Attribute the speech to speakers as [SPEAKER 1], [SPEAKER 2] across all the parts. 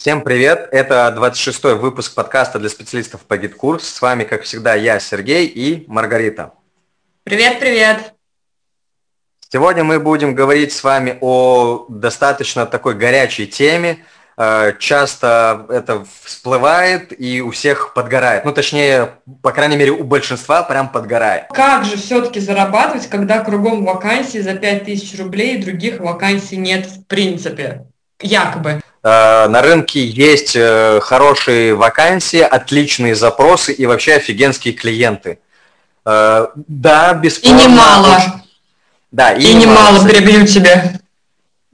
[SPEAKER 1] Всем привет! Это 26-й выпуск подкаста для специалистов по GetCourse. С вами, как всегда, я, Сергей и Маргарита.
[SPEAKER 2] Привет-привет!
[SPEAKER 1] Сегодня мы будем говорить с вами о достаточно такой горячей теме. Э, часто это всплывает и у всех подгорает. Ну, точнее, по крайней мере, у большинства прям подгорает.
[SPEAKER 2] Как же все-таки зарабатывать, когда кругом вакансии за 5000 рублей и других вакансий нет в принципе? Якобы.
[SPEAKER 1] Э, на рынке есть э, хорошие вакансии, отличные запросы и вообще офигенские клиенты.
[SPEAKER 2] Э, да, бесспорно. И немало. Да, и, и немало, немало перебью тебя.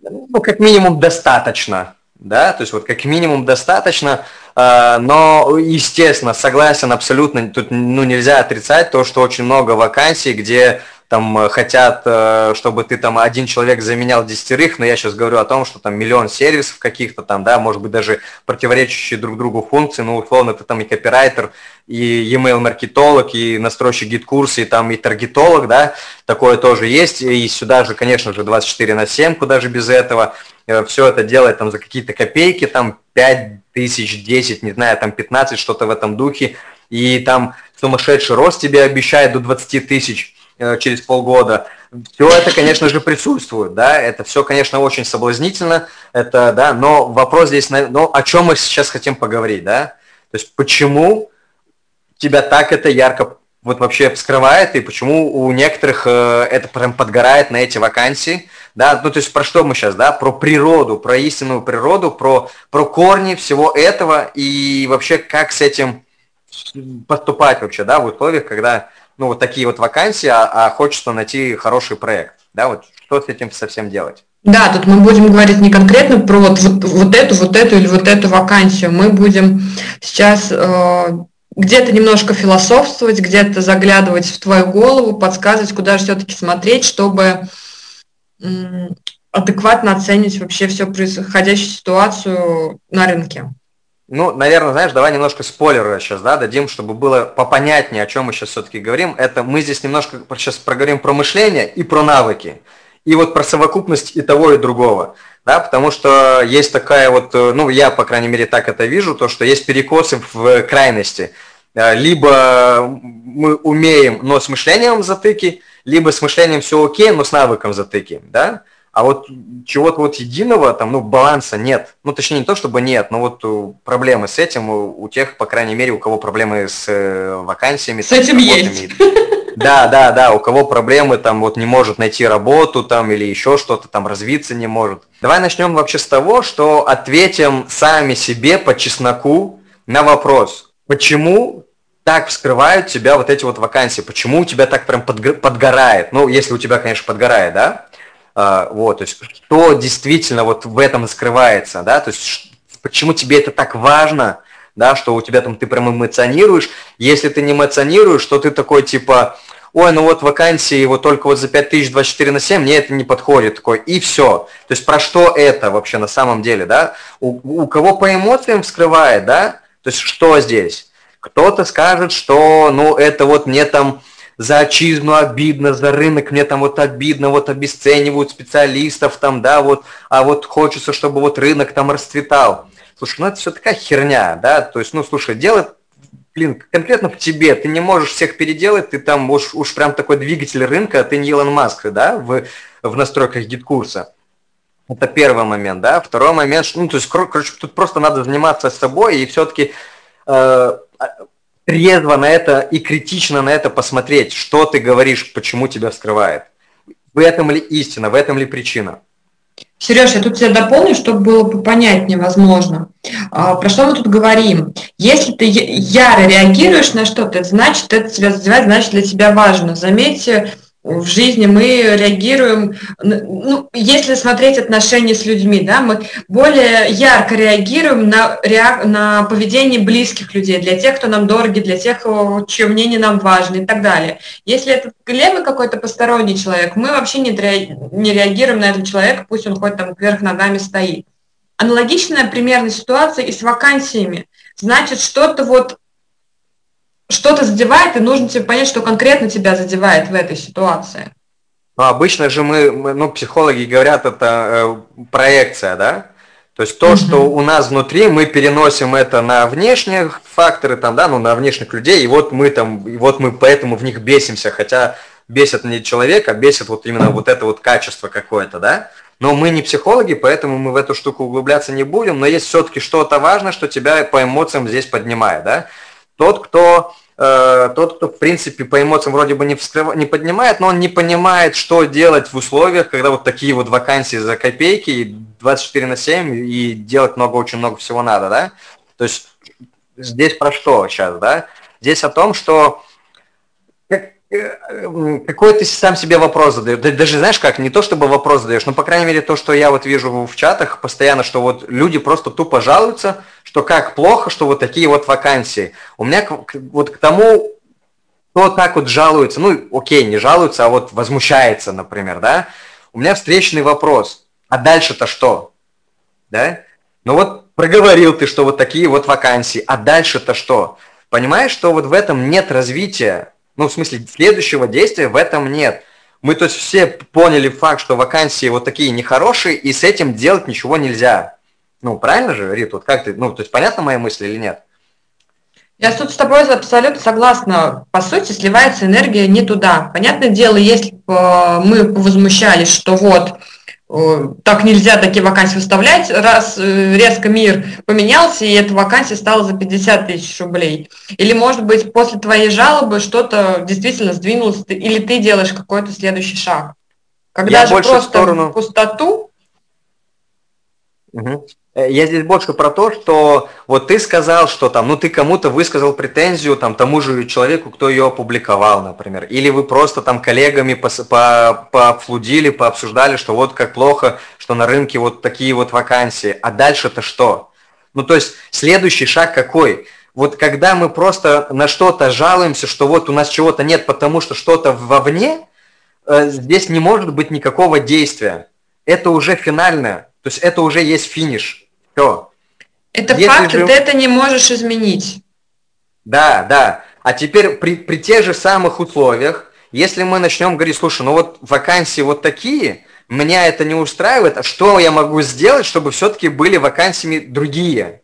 [SPEAKER 1] Ну, как минимум достаточно. Да, то есть вот как минимум достаточно, но, естественно, согласен абсолютно, тут ну, нельзя отрицать то, что очень много вакансий, где там э, хотят, э, чтобы ты там один человек заменял десятерых, но я сейчас говорю о том, что там миллион сервисов каких-то там, да, может быть даже противоречащие друг другу функции, ну, условно, ты там и копирайтер, и e-mail маркетолог, и настройщик GetCourse а, и там и таргетолог, да, такое тоже есть, и сюда же, конечно же, 24 на 7, куда же без этого, э, все это делает там за какие-то копейки, там 5 тысяч, 10, не знаю, там 15, что-то в этом духе, и там сумасшедший рост тебе обещает до 20 тысяч, через полгода. Все это, конечно же, присутствует, да, это все, конечно, очень соблазнительно, это, да, но вопрос здесь, ну, о чем мы сейчас хотим поговорить, да, то есть почему тебя так это ярко вот вообще вскрывает, и почему у некоторых э, это прям подгорает на эти вакансии, да, ну то есть про что мы сейчас, да, про природу, про истинную природу, про, про корни всего этого и вообще как с этим поступать вообще, да, в условиях, когда ну, вот такие вот вакансии, а, а хочется найти хороший проект. Да, вот что с этим совсем делать?
[SPEAKER 2] Да, тут мы будем говорить не конкретно про вот, вот, вот эту, вот эту или вот эту вакансию. Мы будем сейчас э, где-то немножко философствовать, где-то заглядывать в твою голову, подсказывать, куда же все-таки смотреть, чтобы э, адекватно оценить вообще всю происходящую ситуацию на рынке.
[SPEAKER 1] Ну, наверное, знаешь, давай немножко спойлеры сейчас, да, дадим, чтобы было попонятнее, о чем мы сейчас все-таки говорим. Это мы здесь немножко сейчас проговорим про мышление и про навыки. И вот про совокупность и того, и другого. Да, потому что есть такая вот, э, ну, я, по крайней мере, так это вижу, то, что есть перекосы в крайности. Э, либо мы умеем, но с мышлением затыки, либо с мышлением все окей, но с навыком затыки, да а вот чего-то вот единого, там, ну, баланса нет. Ну, точнее, не то, чтобы нет, но вот э, проблемы с этим у, у тех, по крайней мере, у кого проблемы с э, вакансиями.
[SPEAKER 2] С этим есть.
[SPEAKER 1] Да, да, да, у кого проблемы, там, вот не может найти работу, там, или еще что-то, там, развиться не может. Давай начнем вообще с того, что ответим сами себе по чесноку на вопрос, почему так вскрывают тебя вот эти вот вакансии, почему у тебя так прям подгорает, ну, если у тебя, конечно, подгорает, да, вот, то есть что действительно вот в этом скрывается, да, то есть почему тебе это так важно, да, что у тебя там ты прям эмоционируешь, если ты не эмоционируешь, что ты такой типа, ой, ну вот вакансии вот только вот за 5024 на 7, мне это не подходит, такой, и все. То есть про что это вообще на самом деле, да? У, у кого по эмоциям вскрывает, да? То есть что здесь? Кто-то скажет, что, ну, это вот мне там за отчизну обидно, за рынок мне там вот обидно, вот обесценивают специалистов там, да, вот, а вот хочется, чтобы вот рынок там расцветал. Слушай, ну это все такая херня, да, то есть, ну, слушай, дело, блин, конкретно в тебе, ты не можешь всех переделать, ты там уж, уж прям такой двигатель рынка, ты не Илон Маск, да, в, в настройках GetCourse а. Это первый момент, да. Второй момент, ну, то есть, короче, тут просто надо заниматься собой и все-таки э, трезво на это и критично на это посмотреть, что ты говоришь, почему тебя вскрывает. В этом ли истина, в этом ли причина?
[SPEAKER 2] Сереж, я тут тебя дополню, чтобы было понятнее, возможно. А, про что мы тут говорим? Если ты яро реагируешь на что-то, значит, это тебя задевает, значит, для тебя важно. Заметьте, в жизни мы реагируем, ну, если смотреть отношения с людьми, да, мы более ярко реагируем на, реак, на поведение близких людей, для тех, кто нам дороги, для тех, чье мнение нам важно и так далее. Если это левый какой-то посторонний человек, мы вообще не, не реагируем на этого человека, пусть он хоть там вверх ногами стоит. Аналогичная примерная ситуация и с вакансиями. Значит, что-то вот что-то задевает, и нужно тебе понять, что конкретно тебя задевает в этой ситуации.
[SPEAKER 1] Ну, обычно же мы, ну, психологи говорят, это э, проекция, да? То есть то, что у нас внутри, мы переносим это на внешние факторы, там, да, ну, на внешних людей, и вот мы там, и вот мы поэтому в них бесимся, хотя бесит не человека, а бесит вот именно вот это вот качество какое-то, да. Но мы не психологи, поэтому мы в эту штуку углубляться не будем, но есть все-таки что-то важное, что тебя по эмоциям здесь поднимает, да. Тот, кто Э, тот, кто, в принципе, по эмоциям вроде бы не, вскрыв... не поднимает, но он не понимает, что делать в условиях, когда вот такие вот вакансии за копейки, 24 на 7, и делать много, очень много всего надо, да? То есть здесь про что сейчас, да? Здесь о том, что Э, какой ты сам себе вопрос задаешь. Даже знаешь как, не то чтобы вопрос задаешь, но по крайней мере то, что я вот вижу в чатах постоянно, что вот люди просто тупо жалуются, что как плохо, что вот такие вот вакансии. У меня вот к тому, кто так вот жалуется, ну окей, не жалуется, а вот возмущается, например, да, у меня встречный вопрос, а дальше-то что? Да? Ну вот проговорил ты, что вот такие вот вакансии, а дальше-то что? Понимаешь, что вот в этом нет развития ну, в смысле, следующего действия в этом нет. Мы, то есть, все поняли факт, что вакансии вот такие нехорошие, и с этим делать ничего нельзя. Ну, правильно же, Рит? Вот как ты, ну, то есть, понятна моя мысль или нет?
[SPEAKER 2] Я тут с тобой абсолютно согласна. По сути, сливается энергия не туда. Понятное дело, если бы мы возмущались, что вот так нельзя такие вакансии выставлять, раз э, резко мир поменялся, и эта вакансия стала за 50 тысяч рублей. Или, может быть, после твоей жалобы что-то действительно сдвинулось, или ты делаешь какой-то следующий шаг. Когда Я же просто сторону... пустоту...
[SPEAKER 1] Угу. Э, я здесь больше про то, что вот ты сказал, что там, ну ты кому-то высказал претензию там тому же человеку, кто ее опубликовал, например, или вы просто там коллегами по пообсудили, пообсуждали, что вот как плохо, что на рынке вот такие вот вакансии, а дальше-то что? Ну то есть следующий шаг какой? Вот когда мы просто на что-то жалуемся, что вот у нас чего-то нет, потому что что-то вовне, э, здесь не может быть никакого действия. Это уже финальное, то есть это уже есть финиш. Все.
[SPEAKER 2] Это Если факт, же... ты это не можешь изменить.
[SPEAKER 1] Да, да. А теперь при, при тех же самых условиях, если мы начнем говорить, слушай, ну вот вакансии вот такие, меня это не устраивает, а что я могу сделать, чтобы все-таки были вакансиями другие?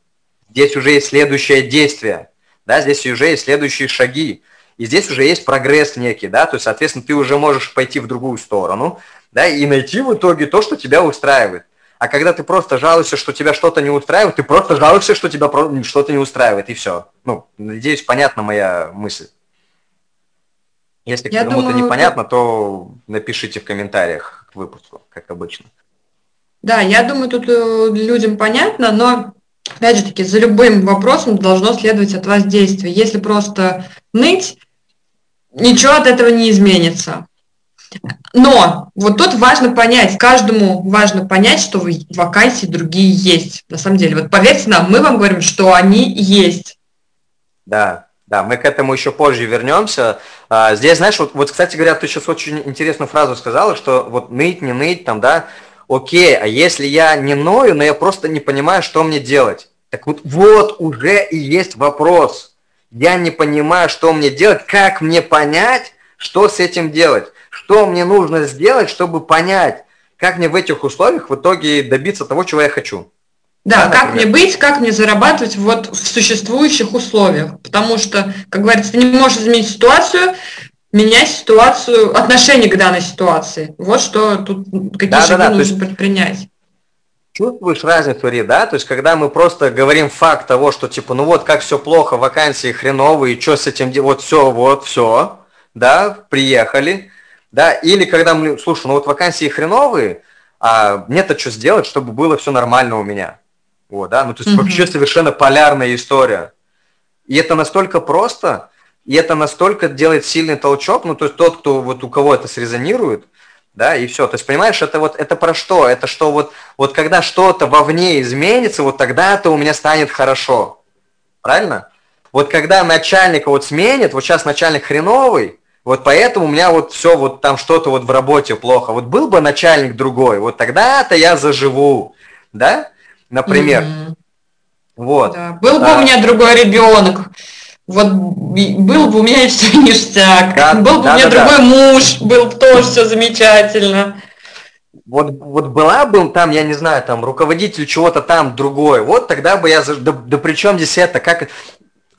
[SPEAKER 1] Здесь уже есть следующее действие, да, здесь уже есть следующие шаги. И здесь уже есть прогресс некий, да, то есть, соответственно, ты уже можешь пойти в другую сторону, да, и найти в итоге то, что тебя устраивает. А когда ты просто жалуешься, что тебя что-то не устраивает, ты просто жалуешься, что тебя что-то не устраивает, и все. Ну, надеюсь, понятна моя мысль. Если кому-то непонятно, то напишите в комментариях к выпуску, как обычно.
[SPEAKER 2] Да, я думаю, тут э, людям понятно, но опять же таки, за любым вопросом должно следовать от вас действие. Если просто ныть, ничего от этого не изменится. Но вот тут важно понять, каждому важно понять, что вакансии другие есть. На самом деле, вот поверьте нам, мы вам говорим, что они есть.
[SPEAKER 1] Да, да, мы к этому еще позже вернемся. А, здесь, знаешь, вот, вот, кстати говоря, ты сейчас очень интересную фразу сказала, что вот ныть, не ныть, там, да, окей, а если я не ною, но я просто не понимаю, что мне делать? Так вот, вот уже и есть вопрос. Я не понимаю, что мне делать, как мне понять, что с этим делать что мне нужно сделать, чтобы понять, как мне в этих условиях в итоге добиться того, чего я хочу.
[SPEAKER 2] Да, да как мне быть, как мне зарабатывать вот в существующих условиях. Потому что, как говорится, ты не можешь изменить ситуацию, менять ситуацию, отношение к данной ситуации. Вот что тут, какие да, шаги да, да, нужно предпринять.
[SPEAKER 1] Чувствуешь разницу, Ри, да? То есть, когда мы просто говорим факт того, что, типа, ну вот, как все плохо, вакансии хреновые, что с этим делать, вот все, вот, все, да, приехали, да, или когда мы, слушай, ну вот вакансии хреновые, а мне-то что сделать, чтобы было все нормально у меня. Вот, да, ну то есть mm-hmm. вообще совершенно полярная история. И это настолько просто, и это настолько делает сильный толчок, ну то есть тот, кто вот у кого это срезонирует, да, и все. То есть, понимаешь, это вот, это про что? Это что вот, вот когда что-то вовне изменится, вот тогда-то у меня станет хорошо. Правильно? Вот когда начальника вот сменит, вот сейчас начальник хреновый, вот поэтому у меня вот все вот там что-то вот в работе плохо. Вот был бы начальник другой, вот тогда-то я заживу, да, например. Mm-hmm. Вот.
[SPEAKER 2] Да. Был бы а, у меня другой ребенок, вот был бы у меня все ништяк, да, был бы да, у меня да, другой да. муж, был бы тоже все замечательно.
[SPEAKER 1] вот, вот была бы там, я не знаю, там руководитель чего-то там другой, вот тогда бы я, да, да при чем здесь это, как,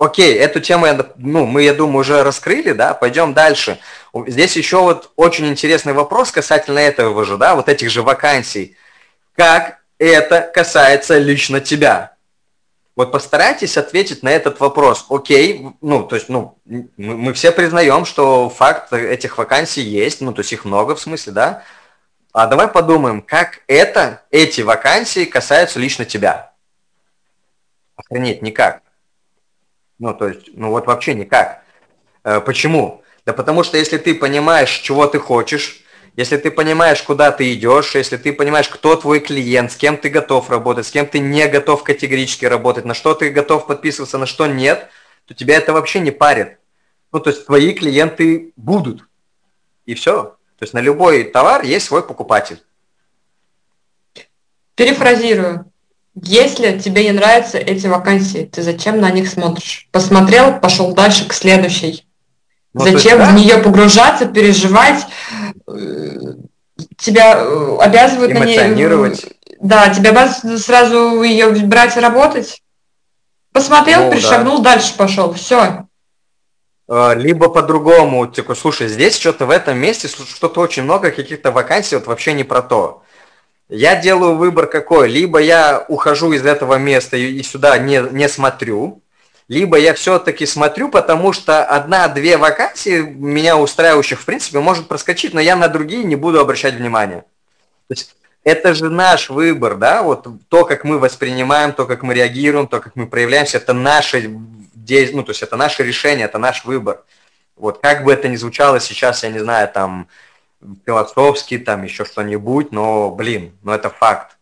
[SPEAKER 1] окей, эту тему, ну, мы, я думаю, уже раскрыли, да, пойдем дальше. Здесь еще вот очень интересный вопрос касательно этого же, да, вот этих же вакансий. Как это касается лично тебя? Вот постарайтесь ответить на этот вопрос. Окей, ну, то есть, ну, мы все признаем, что факт этих вакансий есть, ну, то есть их много в смысле, да, а давай подумаем, как это, эти вакансии касаются лично тебя. Охренеть, никак. Ну, то есть, ну вот вообще никак. Э, почему? Да потому что если ты понимаешь, чего ты хочешь, если ты понимаешь, куда ты идешь, если ты понимаешь, кто твой клиент, с кем ты готов работать, с кем ты не готов категорически работать, на что ты готов подписываться, на что нет, то тебя это вообще не парит. Ну, то есть твои клиенты будут. И все. То есть на любой товар есть свой покупатель.
[SPEAKER 2] Перефразирую. Если тебе не нравятся эти вакансии, ты зачем на них смотришь? Посмотрел, пошел дальше к следующей. Ну, зачем есть, да? в нее погружаться, переживать? Э, тебя э, обязывают на ней... Да, тебя обязывают сразу ее брать и работать. Посмотрел, ну, перешагнул, да. дальше пошел. Все.
[SPEAKER 1] А, либо по-другому, типа, слушай, здесь что-то в этом месте, что-то очень много каких-то вакансий, вот вообще не про то. Я делаю выбор какой, либо я ухожу из этого места и сюда не, не смотрю, либо я все-таки смотрю, потому что одна-две вакансии меня устраивающих, в принципе, может проскочить, но я на другие не буду обращать внимания. То есть это же наш выбор, да, вот то, как мы воспринимаем, то, как мы реагируем, то, как мы проявляемся, это наше ну, то есть это наше решение, это наш выбор. Вот как бы это ни звучало сейчас, я не знаю, там, философски, там, еще что-нибудь, но, блин, ну это факт.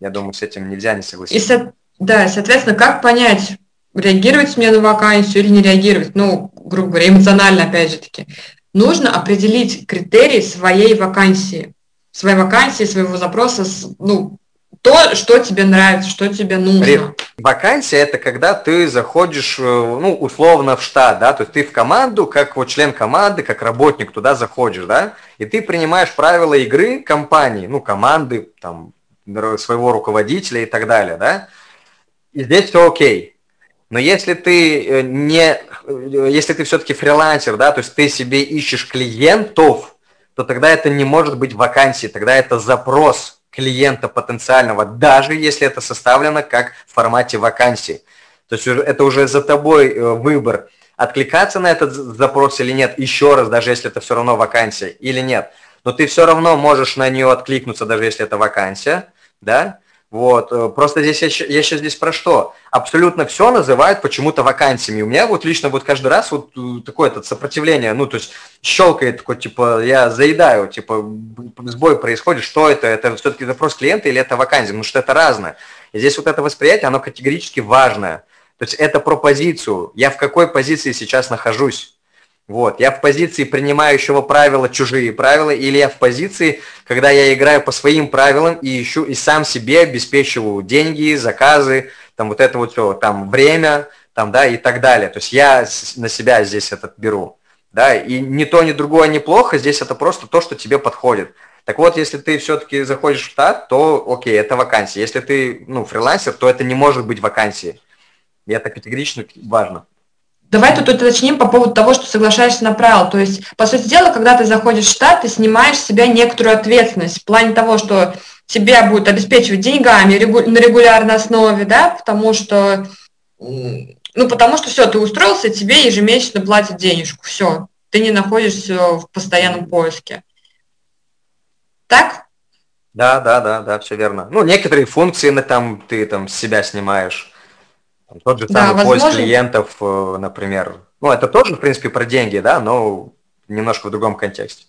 [SPEAKER 1] Я думаю, с этим нельзя не согласиться.
[SPEAKER 2] И, со... да, соответственно, как понять, реагировать мне на вакансию или не реагировать? Ну, грубо говоря, эмоционально, опять же таки. Нужно определить критерии своей вакансии, своей вакансии, своего запроса, ну, то, что тебе нравится, что тебе нужно.
[SPEAKER 1] Вакансия – это когда ты заходишь, э, ну, условно, в штат, да, то есть ты в команду, как вот член команды, как работник туда заходишь, да, и ты принимаешь правила игры компании, ну, команды, там, своего руководителя и так далее, да, и здесь все окей. Но если ты э, не, э, если ты все-таки фрилансер, да, то есть ты себе ищешь клиентов, то тогда это не может быть вакансией, тогда это запрос клиента потенциального, даже если это составлено как в формате вакансии. То есть это уже за тобой э, выбор, откликаться на этот запрос или нет, еще раз, даже если это все равно вакансия или нет. Но ты все равно можешь на нее откликнуться, даже если это вакансия, да, вот, э, просто здесь я, я сейчас здесь про что? Абсолютно все называют почему-то вакансиями. У меня вот лично вот каждый раз вот э, такое это сопротивление, ну, то есть щелкает такой, типа, я заедаю, типа, сбой происходит, что это? Это все-таки запрос клиента или это вакансия? Потому что это разное. И здесь вот это восприятие, оно категорически важное. То есть это про позицию. Я в какой позиции сейчас нахожусь? Вот, я в позиции принимающего правила чужие правила, или я в позиции, когда я играю по своим правилам и ищу, и сам себе обеспечиваю деньги, заказы, там вот это вот все, там время, там, да, и так далее. То есть я на себя здесь этот беру, да, и ни то, ни другое неплохо, здесь это просто то, что тебе подходит. Так вот, если ты все-таки заходишь в штат, то окей, это вакансия. Если ты, ну, фрилансер, то это не может быть вакансией. И это категорично важно.
[SPEAKER 2] Давай тут уточним по поводу того, что соглашаешься на правила. То есть, по сути дела, когда ты заходишь в штат, ты снимаешь с себя некоторую ответственность в плане того, что тебя будут обеспечивать деньгами на регулярной основе, да, потому что, ну, потому что все, ты устроился, тебе ежемесячно платят денежку, все, ты не находишься в постоянном поиске. Так?
[SPEAKER 1] Да, да, да, да, все верно. Ну, некоторые функции на там ты там себя снимаешь. Тот же самый да, поиск клиентов, э, например. Ну, это тоже, в принципе, про деньги, да, но немножко в другом контексте.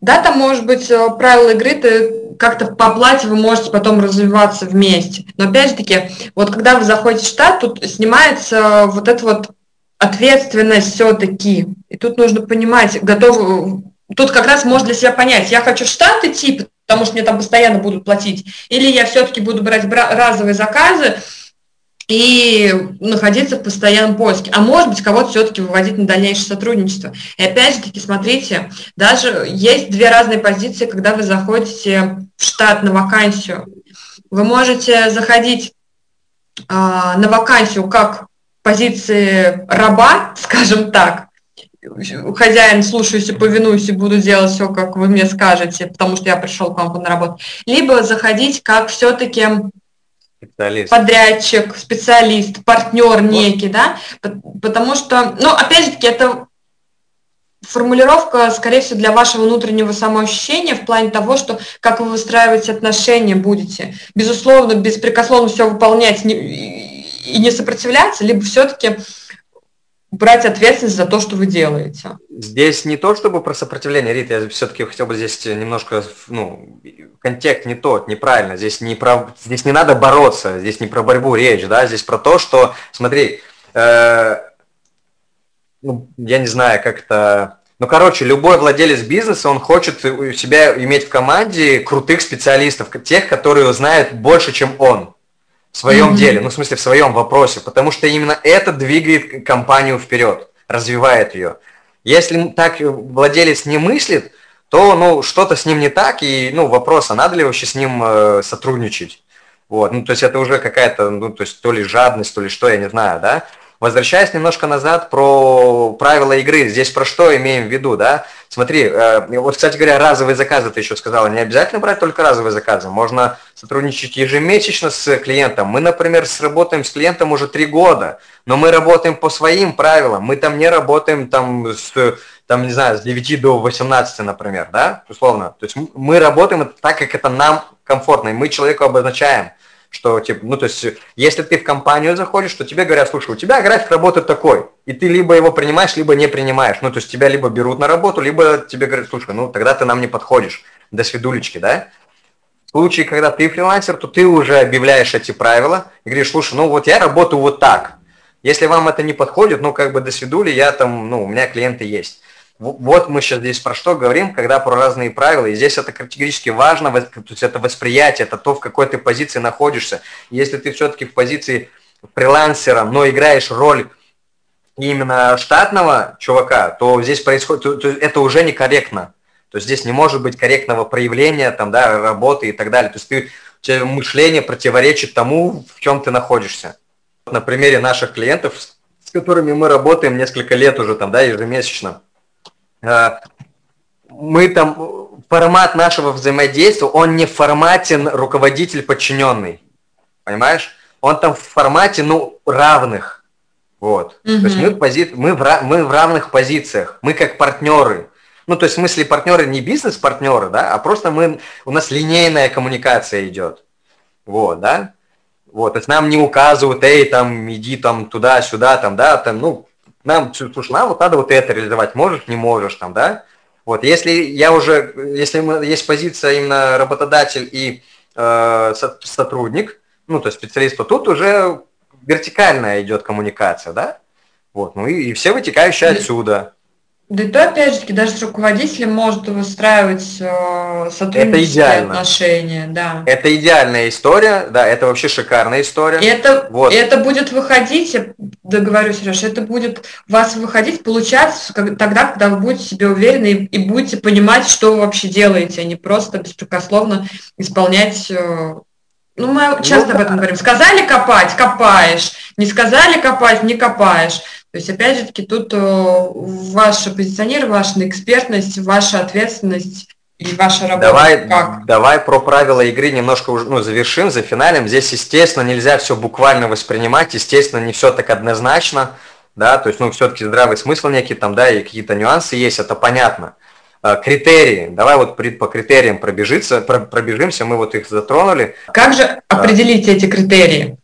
[SPEAKER 2] Да, там может быть э, правила игры, ты как-то по плате вы можете потом развиваться вместе. Но опять же таки, вот когда вы заходите в штат, тут снимается вот эта вот ответственность все-таки. И тут нужно понимать, готов, тут как раз можно для себя понять, я хочу в штат идти, потому что мне там постоянно будут платить, или я все-таки буду брать разовые заказы, и находиться в постоянном поиске. А может быть, кого-то все-таки выводить на дальнейшее сотрудничество. И опять же таки, смотрите, даже есть две разные позиции, когда вы заходите в штат на вакансию. Вы можете заходить а, на вакансию как позиции раба, скажем так, хозяин, слушаюсь и повинуюсь и буду делать все, как вы мне скажете, потому что я пришел к вам на работу. Либо заходить как все-таки специалист. подрядчик, специалист, партнер некий, да, потому что, ну, опять же таки, это формулировка, скорее всего, для вашего внутреннего самоощущения в плане того, что как вы выстраиваете отношения будете. Безусловно, беспрекословно все выполнять и не сопротивляться, либо все-таки брать ответственность за то, что вы делаете.
[SPEAKER 1] Здесь не то, чтобы про сопротивление, Рит, я все-таки хотел бы здесь немножко, ну, контекст не тот, неправильно. Здесь не про, здесь не надо бороться, здесь не про борьбу речь, да, здесь про то, что, смотри, э, ну, я не знаю, как это, ну, короче, любой владелец бизнеса, он хочет у себя иметь в команде крутых специалистов, тех, которые знают больше, чем он в своем mm-hmm. деле, ну, в смысле, в своем вопросе, потому что именно это двигает компанию вперед, развивает ее. Если так владелец не мыслит, то, ну, что-то с ним не так, и, ну, вопрос, а надо ли вообще с ним э, сотрудничать? Вот, ну, то есть это уже какая-то, ну, то есть то ли жадность, то ли что, я не знаю, да? Возвращаясь немножко назад про правила игры, здесь про что имеем в виду, да? Смотри, э, вот, кстати говоря, разовые заказы ты еще сказала, не обязательно брать только разовые заказы, можно сотрудничать ежемесячно с клиентом. Мы, например, сработаем с клиентом уже три года, но мы работаем по своим правилам, мы там не работаем там с там, не знаю, с 9 до 18, например, да, условно. То есть мы работаем так, как это нам комфортно, и мы человеку обозначаем – что, типа, ну, то есть, если ты в компанию заходишь, то тебе говорят, слушай, у тебя график работы такой, и ты либо его принимаешь, либо не принимаешь. Ну, то есть, тебя либо берут на работу, либо тебе говорят, слушай, ну, тогда ты нам не подходишь, до свидулечки, да? В случае, когда ты фрилансер, то ты уже объявляешь эти правила и говоришь, слушай, ну, вот я работаю вот так. Если вам это не подходит, ну, как бы до свидули, я там, ну, у меня клиенты есть. Вот мы сейчас здесь про что говорим, когда про разные правила. И здесь это категорически важно, то есть это восприятие, это то, в какой ты позиции находишься. Если ты все-таки в позиции фрилансера, но играешь роль именно штатного чувака, то здесь происходит, то, то это уже некорректно. То есть здесь не может быть корректного проявления там, да, работы и так далее. То есть ты, у тебя мышление противоречит тому, в чем ты находишься. На примере наших клиентов, с которыми мы работаем несколько лет уже там, да, ежемесячно, мы там, формат нашего взаимодействия, он не в формате руководитель-подчиненный, понимаешь? Он там в формате, ну, равных, вот. Mm-hmm. То есть мы, пози... мы, в... мы в равных позициях, мы как партнеры. Ну, то есть в смысле партнеры не бизнес-партнеры, да, а просто мы, у нас линейная коммуникация идет. Вот, да. Вот, то есть нам не указывают, эй, там, иди там туда-сюда, там, да, там, ну, нам, слушай, нам вот надо вот это реализовать, можешь, не можешь, там, да? Вот, если я уже, если мы, есть позиция именно работодатель и э, сотрудник, ну, то есть специалист, то тут уже вертикальная идет коммуникация, да? Вот, ну и, и все вытекающие отсюда.
[SPEAKER 2] Да и то, опять же таки, даже с руководителем может выстраивать э, сотруднические это отношения. Да.
[SPEAKER 1] Это идеальная история, да, это вообще шикарная история.
[SPEAKER 2] И это, вот. это будет выходить, я договорюсь, Сереж, это будет вас выходить, получаться как, тогда, когда вы будете себе уверены и, и будете понимать, что вы вообще делаете, а не просто беспрекословно исполнять э, ну, мы часто ну, об этом говорим. Сказали копать, копаешь. Не сказали копать, не копаешь. То есть, опять же таки, тут э, ваше позиционирование, ваша экспертность, ваша ответственность и ваша работа.
[SPEAKER 1] Давай, как? давай про правила игры немножко уже ну, завершим, за финалем. Здесь, естественно, нельзя все буквально воспринимать, естественно, не все так однозначно, да, то есть, ну, все-таки здравый смысл некий там, да, и какие-то нюансы есть, это понятно. Э, критерии, давай вот по критериям пробежиться, пробежимся, мы вот их затронули.
[SPEAKER 2] Как же определить эти критерии?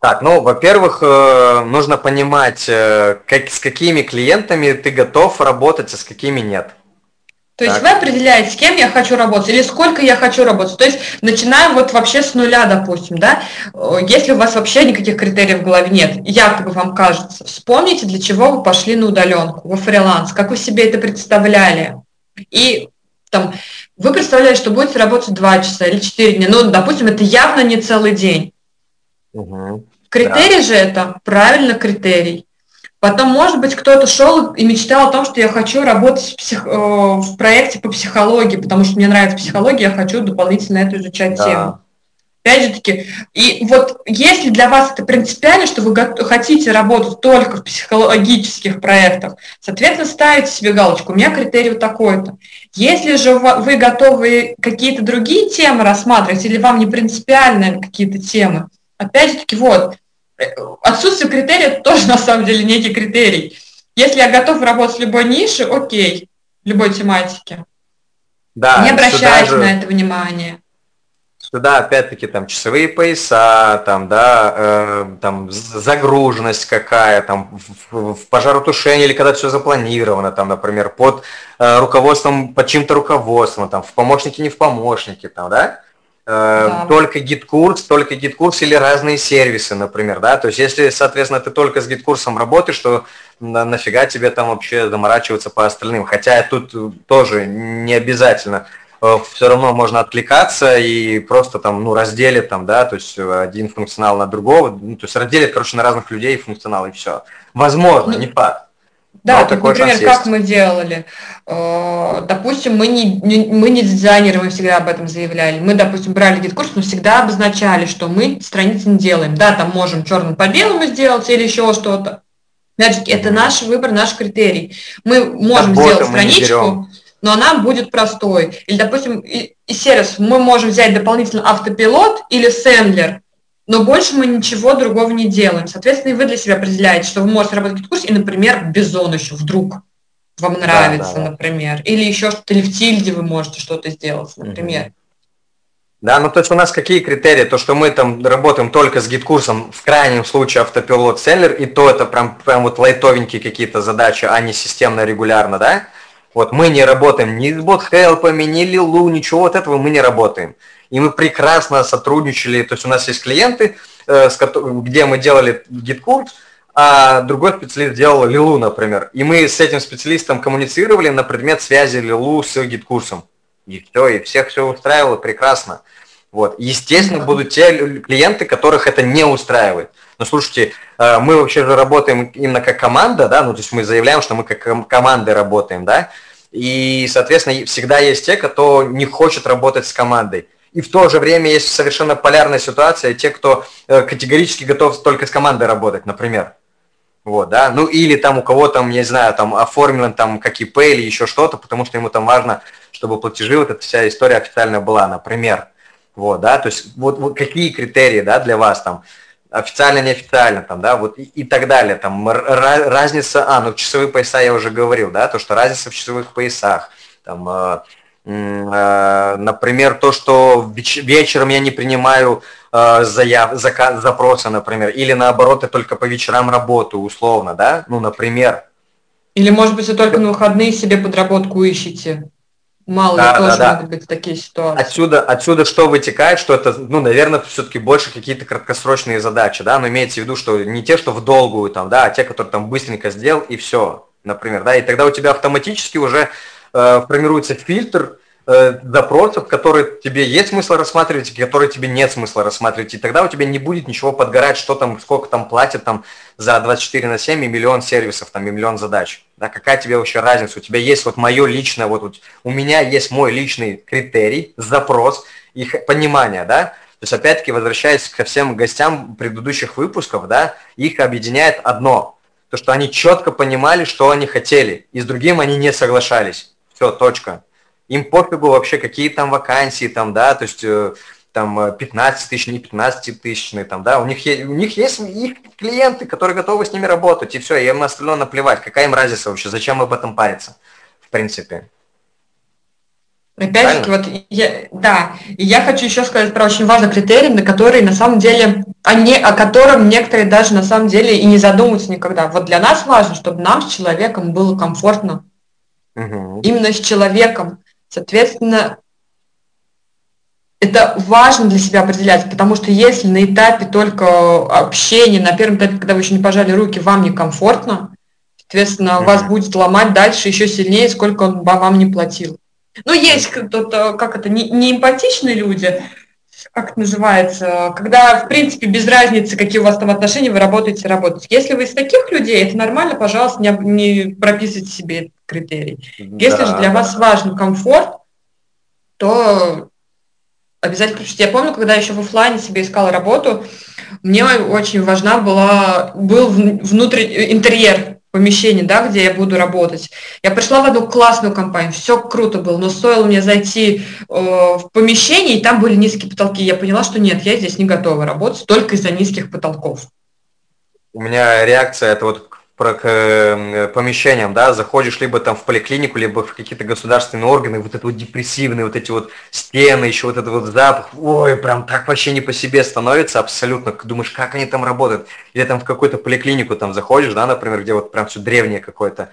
[SPEAKER 1] Так, ну, во-первых, э, нужно понимать, э, как, с какими клиентами ты готов работать, а с какими нет.
[SPEAKER 2] То есть так. вы определяете, с кем я хочу работать или сколько я хочу работать. То есть начинаем вот вообще с нуля, допустим, да. Если у вас вообще никаких критериев в голове нет, якобы вам кажется, вспомните, для чего вы пошли на удаленку, во фриланс, как вы себе это представляли. И там, вы представляете, что будете работать 2 часа или 4 дня, ну, допустим, это явно не целый день.
[SPEAKER 1] Угу.
[SPEAKER 2] Критерий да. же это правильно критерий. Потом, может быть, кто-то шел и мечтал о том, что я хочу работать в, псих... Э, в проекте по психологии, потому что мне нравится психология, я хочу дополнительно эту изучать да. тему. Опять же таки, и вот если для вас это принципиально, что вы хотите работать только в психологических проектах, соответственно, ставите себе галочку, у меня критерий вот такой-то. Если же вы готовы какие-то другие темы рассматривать, или вам не принципиальны какие-то темы, опять же таки, вот, э, отсутствие критерия – тоже на самом деле некий критерий. Если я готов работать в любой нише, окей, в любой тематике. Да, не обращайте же... на это внимание
[SPEAKER 1] сюда опять-таки там часовые пояса, там, да, э, там загруженность какая, там в, в пожаротушении или когда все запланировано, там, например, под э, руководством, под чьим-то руководством, там, в помощнике, не в помощнике, там, да, да. только GetCourse, только GetCourse или разные сервисы, например, да, то есть если, соответственно, ты только с GetCourse ом работаешь, то на, нафига тебе там вообще заморачиваться по остальным, хотя тут тоже не обязательно Э, все равно можно отвлекаться и просто там, ну, разделить там, да, то есть один функционал на другого, ну, то есть разделить, короче, на разных людей функционал и все. Возможно, ну, не факт.
[SPEAKER 2] Да, так, например, как мы делали. Э, допустим, мы не, не, мы не дизайнеры, мы всегда об этом заявляли. Мы, допустим, брали GetCourse, но всегда обозначали, что мы страницы не делаем. Да, там можем черным по белому сделать или еще что-то. Же, это наш выбор, наш критерий. Мы можем сделать страничку, но она будет простой. Или, допустим, и, и сервис мы можем взять дополнительно автопилот или Senler, но больше мы ничего другого не делаем. Соответственно, и вы для себя определяете, что вы можете работать в курсе, и, например, Bizon еще вдруг вам нравится, да, да. например. Или еще что-то, или в тильде вы можете что-то сделать, например. Угу.
[SPEAKER 1] Да, ну то есть у нас какие критерии? То, что мы там работаем только с GetCourse ом, в крайнем случае автопилот Senler, и то это прям, прям вот лайтовенькие какие-то задачи, а не системно, регулярно, да? Вот мы не работаем ни с BotHelp ами, ни LeeLoo, ничего вот этого мы не работаем. И мы прекрасно сотрудничали, то есть у нас есть клиенты, э, где мы делали GetCourse, а другой специалист делал LeeLoo, например. И мы с этим специалистом коммуницировали на предмет связи LeeLoo с GetCourse ом. И все, и всех все устраивало прекрасно. Вот. Естественно, будут те клиенты, которых это не устраивает. Но слушайте, э, мы вообще же работаем именно как команда, да, ну то есть мы заявляем, что мы как команды работаем, да, и, соответственно, всегда есть те, кто не хочет работать с командой. И в то же время есть совершенно полярная ситуация, те, кто э, категорически готов только с командой работать, например. Вот, да, ну или там у кого там, я не знаю, там оформлен там как ИП или еще что-то, потому что ему там важно, чтобы платежи, вот эта вся история официально была, например. Вот, да, то есть вот, вот какие критерии, да, для вас там, официально, неофициально, там, да, вот и, и так далее, там, разница, а, ну, часовые пояса я уже говорил, да, то, что разница в часовых поясах, там, э, например, то, что вечером я не принимаю э, заяв, заказ, запросы, например, или наоборот, я только по вечерам работаю, условно, да, ну, например.
[SPEAKER 2] Или, может быть, вы только на выходные себе подработку ищете. Мало да, ли тоже да, могут быть такие ситуации.
[SPEAKER 1] Отсюда, отсюда что вытекает, что это, ну, наверное, все-таки больше какие-то краткосрочные задачи, да, но имеется в виду, что не те, что в долгую там, да, а те, которые там быстренько сделал и все, например, да, и тогда у тебя автоматически уже формируется фильтр, Э, запросов, которые тебе есть смысл рассматривать, и которые тебе нет смысла рассматривать. И тогда у тебя не будет ничего подгорать, что там, сколько там платят там за 24 на 7 и миллион сервисов, там и миллион задач. Да, какая тебе вообще разница? У тебя есть вот мое личное, вот, вот у меня есть мой личный критерий, запрос, их понимание, да, то есть, опять-таки, возвращаясь ко всем гостям предыдущих выпусков, да, их объединяет одно. То, что они четко понимали, что они хотели, и с другим они не соглашались. Все, точка им пофигу вообще, какие там вакансии, там, да, то есть э, там 15 э, тысяч, не 15 тысячные, там, да, у них, есть, у них есть их клиенты, которые готовы с ними работать, и все, и им остальное наплевать, какая им разница вообще, зачем об этом париться, в принципе.
[SPEAKER 2] Опять-таки, вот я, да, и я хочу еще сказать про очень важный критерий, на который на самом деле, они, о котором некоторые даже на самом деле и не задумываются никогда. Вот для нас важно, чтобы нам с человеком было комфортно. Угу. Именно с человеком. Соответственно, это важно для себя определять, потому что если на этапе только общения, на первом этапе, когда вы еще не пожали руки, вам некомфортно, соответственно, mm-hmm. вас будет ломать дальше еще сильнее, сколько он вам не платил. Ну, есть кто-то, как это, не, не эмпатичные люди, как это называется, когда, в принципе, без разницы, какие у вас там отношения, вы работаете, работаете. Если вы из таких людей, это нормально, пожалуйста, не, не прописывайте себе этот критерий. Если да, же для да. вас важен комфорт, то обязательно пишите. Я помню, когда еще в офлайне себе искала работу, мне очень важна была, был внутренний интерьер помещения, да, где я буду работать. Я пришла в одну классную компанию, все круто было, но стоило мне зайти э, в помещение, и там были низкие потолки. Я поняла, что нет, я здесь не готова работать только из-за низких потолков.
[SPEAKER 1] У меня реакция это вот к э, помещениям, да, заходишь либо там в поликлинику, либо в какие-то государственные органы, вот это вот депрессивные, вот эти вот стены, еще вот этот вот запах, ой, прям так вообще не по себе становится абсолютно, думаешь, как они там работают, или там в какую-то поликлинику там заходишь, да, например, где вот прям все древнее какое-то,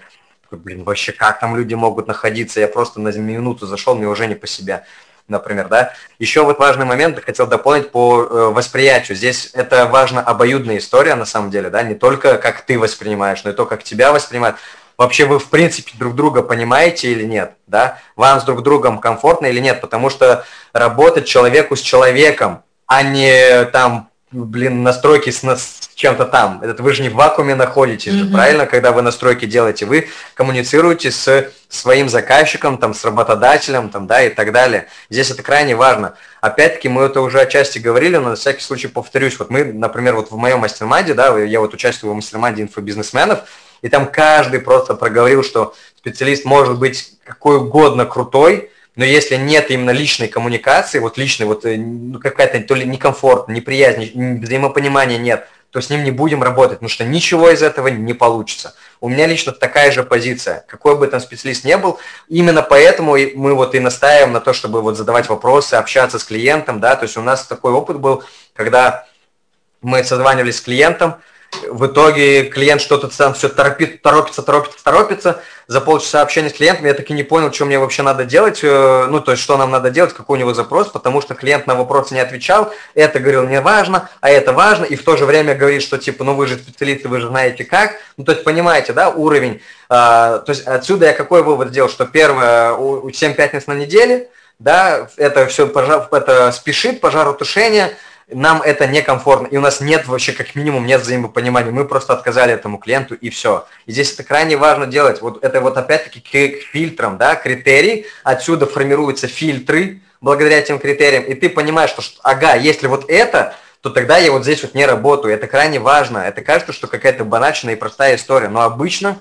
[SPEAKER 1] блин, вообще как там люди могут находиться, я просто на минуту зашел, мне уже не по себе например, да. Еще вот важный момент, хотел дополнить по э, восприятию. Здесь это важно обоюдная история, на самом деле, да, не только как ты воспринимаешь, но и то, как тебя воспринимают. Вообще вы, в принципе, друг друга понимаете или нет, да? Вам с друг другом комфортно или нет? Потому что работать человеку с человеком, а не там блин, настройки с, с чем-то там. Это вы же не в вакууме находитесь, mm-hmm. же, правильно, когда вы настройки делаете. Вы коммуницируете с своим заказчиком, там, с работодателем, там, да, и так далее. Здесь это крайне важно. Опять-таки, мы это уже отчасти говорили, но на всякий случай повторюсь. Вот мы, например, вот в моем мастер да, я вот участвую в мастер инфобизнесменов, и там каждый просто проговорил, что специалист может быть какой угодно крутой, но если нет именно личной коммуникации, вот личной, вот э, ну, какая-то то ли некомфорт, неприязнь, взаимопонимания нет, то с ним не будем работать, потому что ничего из этого не получится. У меня лично такая же позиция, какой бы там специалист не был, именно поэтому мы вот и настаиваем на то, чтобы вот задавать вопросы, общаться с клиентом, да, то есть у нас такой опыт был, когда мы созванивались с клиентом, в итоге клиент что-то там все торопит, торопится, торопится, торопится. За полчаса общения с клиентом я так и не понял, что мне вообще надо делать, э, ну, то есть, что нам надо делать, какой у него запрос, потому что клиент на вопросы не отвечал, это говорил не важно, а это важно, и в то же время говорит, что типа, ну, вы же специалисты, вы же знаете как. Ну, то есть, понимаете, да, уровень. А, то есть, отсюда я какой вывод сделал, что первое, у 7 пятниц на неделе, да, это все, это спешит, пожаротушение – нам это некомфортно, и у нас нет вообще, как минимум, нет взаимопонимания. Мы просто отказали этому клиенту, и все. И здесь это крайне важно делать. Вот это вот опять-таки к фильтрам, да, критерий. Отсюда формируются фильтры благодаря этим критериям. И ты понимаешь, что, ага, если вот это, то тогда я вот здесь вот не работаю. Это крайне важно. Это кажется, что какая-то банальная и простая история. Но обычно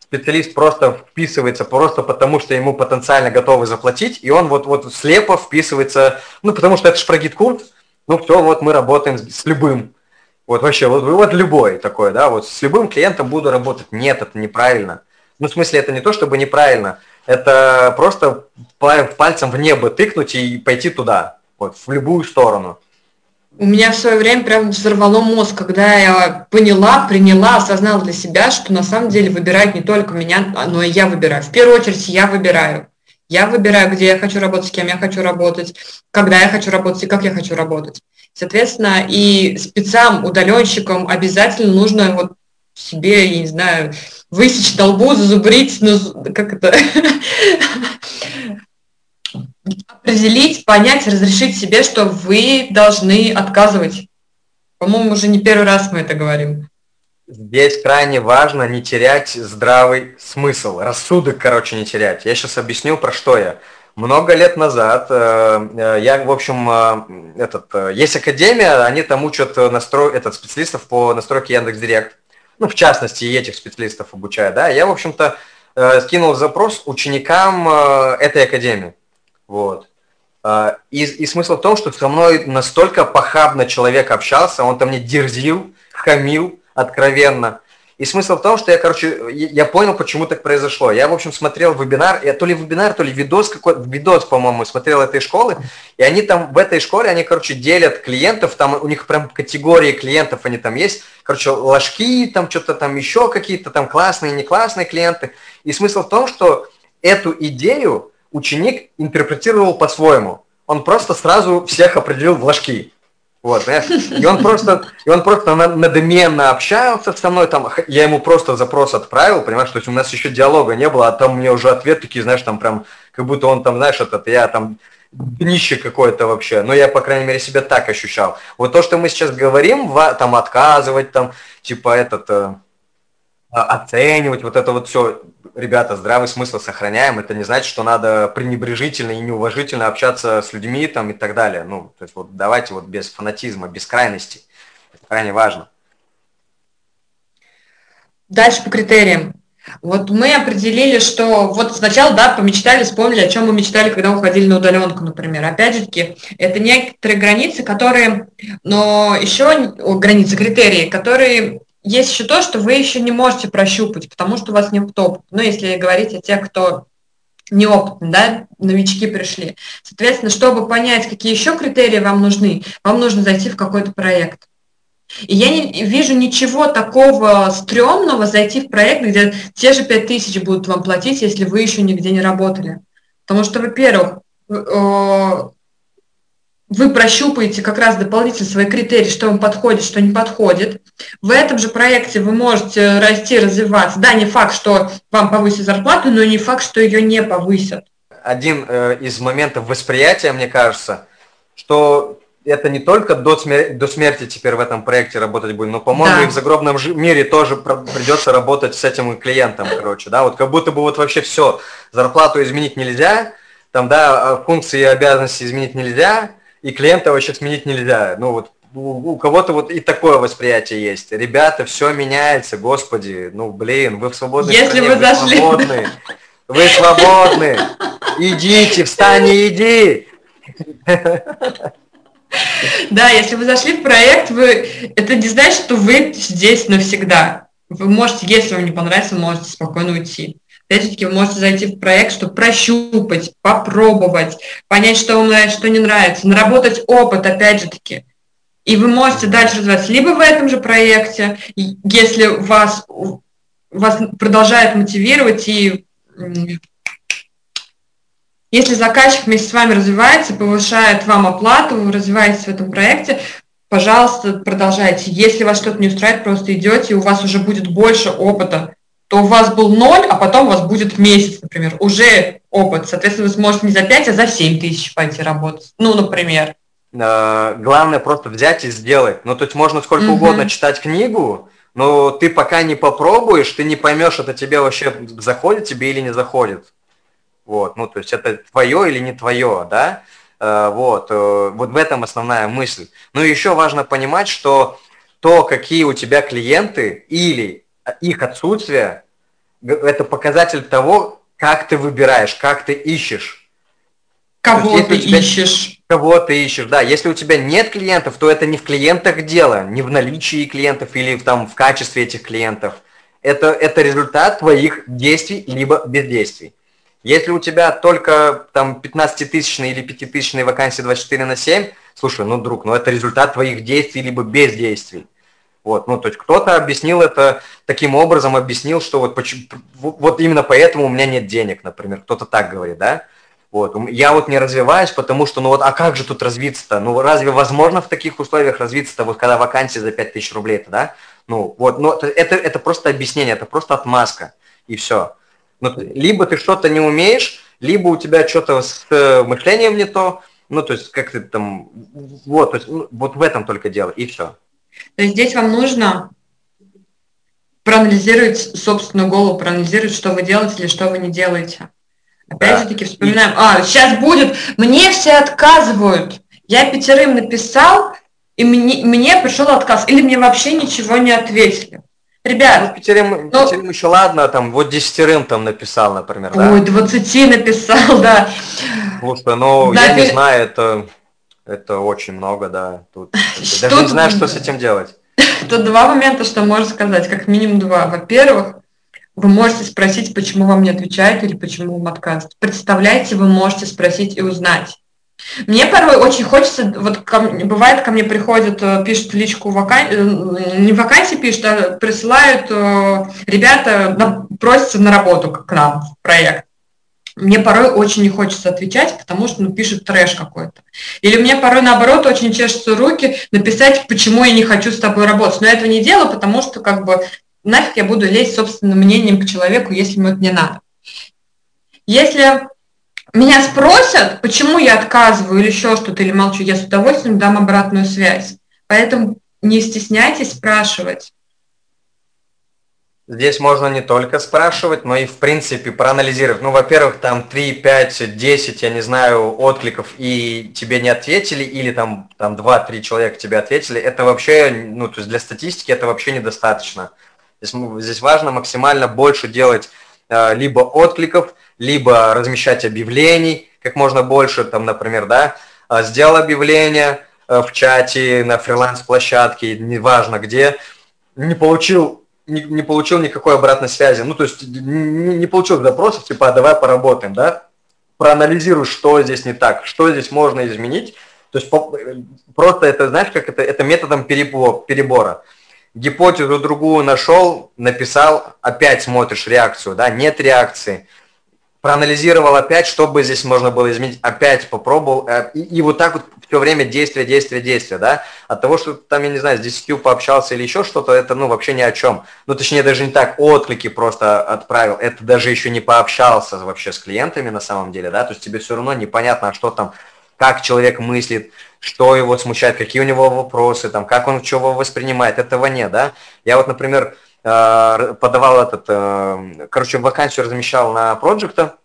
[SPEAKER 1] специалист просто вписывается просто потому, что ему потенциально готовы заплатить, и он вот, вот слепо вписывается, ну, потому что это же про GetCourse, ну все, вот мы работаем с любым. Вот вообще, вот, вот любой такой, да, вот с любым клиентом буду работать. Нет, это неправильно. Ну, в смысле, это не то, чтобы неправильно, это просто пальцем в небо тыкнуть и пойти туда, вот, в любую сторону.
[SPEAKER 2] У меня в свое время прям взорвало мозг, когда я поняла, приняла, осознала для себя, что на самом деле выбирать не только меня, но и я выбираю. В первую очередь я выбираю. Я выбираю, где я хочу работать, с кем я хочу работать, когда я хочу работать и как я хочу работать. Соответственно, и спецам, удаленщикам обязательно нужно вот себе, я не знаю, высечь долбу, зазубрить, ну, как это, определить, понять, разрешить себе, что вы должны отказывать. По-моему, уже не первый раз мы это говорим.
[SPEAKER 1] Здесь крайне важно не терять здравый смысл, рассудок, короче, не терять. Я сейчас объясню, про что я. Много лет назад э, э я, в общем, э, этот, э, есть академия, они там учат настрой, этот, специалистов по настройке Яндекс.Директ. Ну, в частности, и этих специалистов обучают, да. Я, в общем-то, э, скинул запрос ученикам э, этой академии. Вот. Э, и, и смысл в том, что со мной настолько похабно человек общался, он там мне дерзил, хамил, откровенно. И смысл в том, что я, короче, я понял, почему так произошло. Я, в общем, смотрел вебинар, я то ли вебинар, то ли видос какой-то, видос, по-моему, смотрел этой школы, и они там, в этой школе, они, короче, делят клиентов, там у них прям категории клиентов, они там есть, короче, ложки, там что-то там еще какие-то там классные, не классные клиенты. И смысл в том, что эту идею ученик интерпретировал по-своему. Он просто сразу всех определил в ложки. Вот, понимаешь? И он просто, и он просто надменно общался со мной, там, я ему просто запрос отправил, понимаешь, то есть у нас еще диалога не было, а там мне уже ответ такие, знаешь, там прям, как будто он там, знаешь, этот, я там днище какое-то вообще. Но я, по крайней мере, себя так ощущал. Вот то, что мы сейчас говорим, там отказывать, там, типа этот, э, оценивать, вот это вот все, ребята, здравый смысл сохраняем, это не значит, что надо пренебрежительно и неуважительно общаться с людьми там и так далее. Ну, то есть вот давайте вот без фанатизма, без крайности. Это крайне важно.
[SPEAKER 2] Дальше по критериям. Вот мы определили, что вот сначала, да, помечтали, вспомнили, о чем мы мечтали, когда уходили на удаленку, например. Опять же таки, это некоторые границы, которые, но еще границы, критерии, которые есть еще то, что вы еще не можете прощупать, потому что у вас нет опыта. Ну, если говорить о тех, кто неопытный, да, новички пришли. Соответственно, чтобы понять, какие еще критерии вам нужны, вам нужно зайти в какой-то проект. И я не вижу ничего такого стрёмного зайти в проект, где те же 5000 будут вам платить, если вы еще нигде не работали. Потому что, во-первых, э, вы прощупаете как раз дополнительно свои критерии, что вам подходит, что не подходит. В этом же проекте вы можете расти, развиваться. Да, не факт, что вам повысят зарплату, но не факт, что ее не повысят.
[SPEAKER 1] Один э, из моментов восприятия, мне кажется, что это не только до, смер- до смерти теперь в этом проекте работать будем, но, по-моему, да. и в загробном мире тоже придется работать с этим клиентом, короче, да, вот как будто бы вот вообще все, зарплату изменить нельзя, там, да, а функции и обязанности изменить нельзя, и клиента вообще сменить нельзя. Ну вот у, у кого-то вот и такое восприятие есть. Ребята, все меняется, господи, ну блин, вы в свободной
[SPEAKER 2] Если стране, вы, вы зашли...
[SPEAKER 1] свободны. Вы свободны. Идите, встань и иди.
[SPEAKER 2] Да, если вы зашли в проект, вы это не значит, что вы здесь навсегда. Вы можете, если вам не понравится, можете спокойно уйти. Опять-таки, вы можете зайти в проект, чтобы прощупать, попробовать, понять, что вам нравится, что не нравится, наработать опыт, опять же таки. И вы можете дальше развиваться либо в этом же проекте, если вас, вас продолжает мотивировать и если заказчик вместе с вами развивается, повышает вам оплату, вы развиваетесь в этом проекте, пожалуйста, продолжайте. Если вас что-то не устраивает, просто идете, и у вас уже будет больше опыта то у вас был ноль, а потом у вас будет месяц, например, уже опыт. Соответственно, вы сможете не за 5, а за 7 тысяч пойти работать. Ну, например.
[SPEAKER 1] Э, главное просто взять и сделать. Ну, то есть можно сколько угу. угодно читать книгу, но ты пока не попробуешь, ты не поймешь, это тебе вообще заходит тебе или не заходит. Вот, ну, то есть это твое или не твое, да? Э, вот, э, вот в этом основная мысль. Ну, и еще важно понимать, что то, какие у тебя клиенты или их отсутствие – это показатель того, как ты выбираешь, как ты ищешь.
[SPEAKER 2] Кого есть, ты тебя, ищешь?
[SPEAKER 1] Кого ты ищешь, да. Если у тебя нет клиентов, то это не в клиентах дело, не в наличии клиентов или в, там, в качестве этих клиентов. Это, это результат твоих действий либо бездействий. Если у тебя только там 15-тысячные или 5-тысячные вакансии 24 на 7, слушай, ну, друг, ну это результат твоих действий либо бездействий. Вот, ну, то есть кто-то объяснил это таким образом, объяснил, что вот, почему, вот именно поэтому у меня нет денег, например, кто-то так говорит, да? Вот, я вот не развиваюсь, потому что, ну вот, а как же тут развиться-то? Ну, разве возможно в таких условиях развиться-то, вот когда вакансия за 5000 рублей-то, да? Ну, вот, но это, это просто объяснение, это просто отмазка, и все. Ну, либо ты что-то не умеешь, либо у тебя что-то с э, мышлением не то, ну, то есть, как ты там, вот, то есть, ну, вот в этом только дело, и все.
[SPEAKER 2] То есть здесь вам нужно проанализировать собственную голову, проанализировать, что вы делаете или что вы не делаете. Опять же таки вспоминаем, а, сейчас будет, мне все отказывают. Я пятерым написал, и мне, мне пришел отказ, или мне вообще ничего не ответили. Ребят,
[SPEAKER 1] ну, пятерым, ну, пятерым еще ладно, там, вот десятерым там написал, например, да?
[SPEAKER 2] Ой, двадцати написал, да.
[SPEAKER 1] Слушай, ну, да, я не знаю, это это очень много, да. Тут даже не знаю, что с этим делать.
[SPEAKER 2] Тут два момента, что можно сказать, как минимум два. Во-первых, вы можете спросить, почему вам не отвечают или почему вам отказывают. Представляете, вы можете спросить и узнать. Мне порой очень хочется, вот ко, бывает, ко мне приходят, э, пишут личку вакансии, э, не вакансии пишут, а присылают э, ребята, просятся на работу к нам в проект мне порой очень не хочется отвечать, потому что ну, пишет трэш какой-то. Или мне порой, наоборот, очень чешутся руки написать, почему я не хочу с тобой работать. Но я этого не делаю, потому что как бы нафиг я буду лезть собственным мнением к человеку, если ему это не надо. Если меня спросят, почему я отказываю или еще что-то, или молчу, я с удовольствием дам обратную связь. Поэтому не стесняйтесь спрашивать.
[SPEAKER 1] Здесь можно не только спрашивать, но и в принципе проанализировать. Ну, во-первых, там 3, 5, 10, я не знаю, откликов, и тебе не ответили, или там, там 2-3 человека тебе ответили. Это вообще, ну, то есть для статистики это вообще недостаточно. Здесь, здесь важно максимально больше делать э, либо откликов, либо размещать объявлений как можно больше, там, например, да, э, сделал объявление э, в чате, на фриланс-площадке, неважно где, не получил не, не получил никакой обратной связи. Ну, то есть не, не получил запросов, типа, а давай поработаем, да? Проанализируй, что здесь не так, что здесь можно изменить. То есть по, просто это, знаешь, как это, это методом перебора. Гипотезу другую нашел, написал, опять смотришь реакцию, да, нет реакции – проанализировал опять, что бы здесь можно было изменить, опять попробовал, э, и, и вот так вот все время действие, действие, действие, да, от того, что там, я не знаю, с 10 пообщался или еще что-то, это, ну, вообще ни о чем, ну, точнее, даже не так, отклики просто отправил, это даже еще не пообщался вообще с клиентами на самом деле, да, то есть тебе все равно непонятно, а что там, как человек мыслит, что его смущает, какие у него вопросы, там, как он чего воспринимает, этого нет, да, я вот, например, Э, подавал этот, э, короче, вакансию размещал на проекта,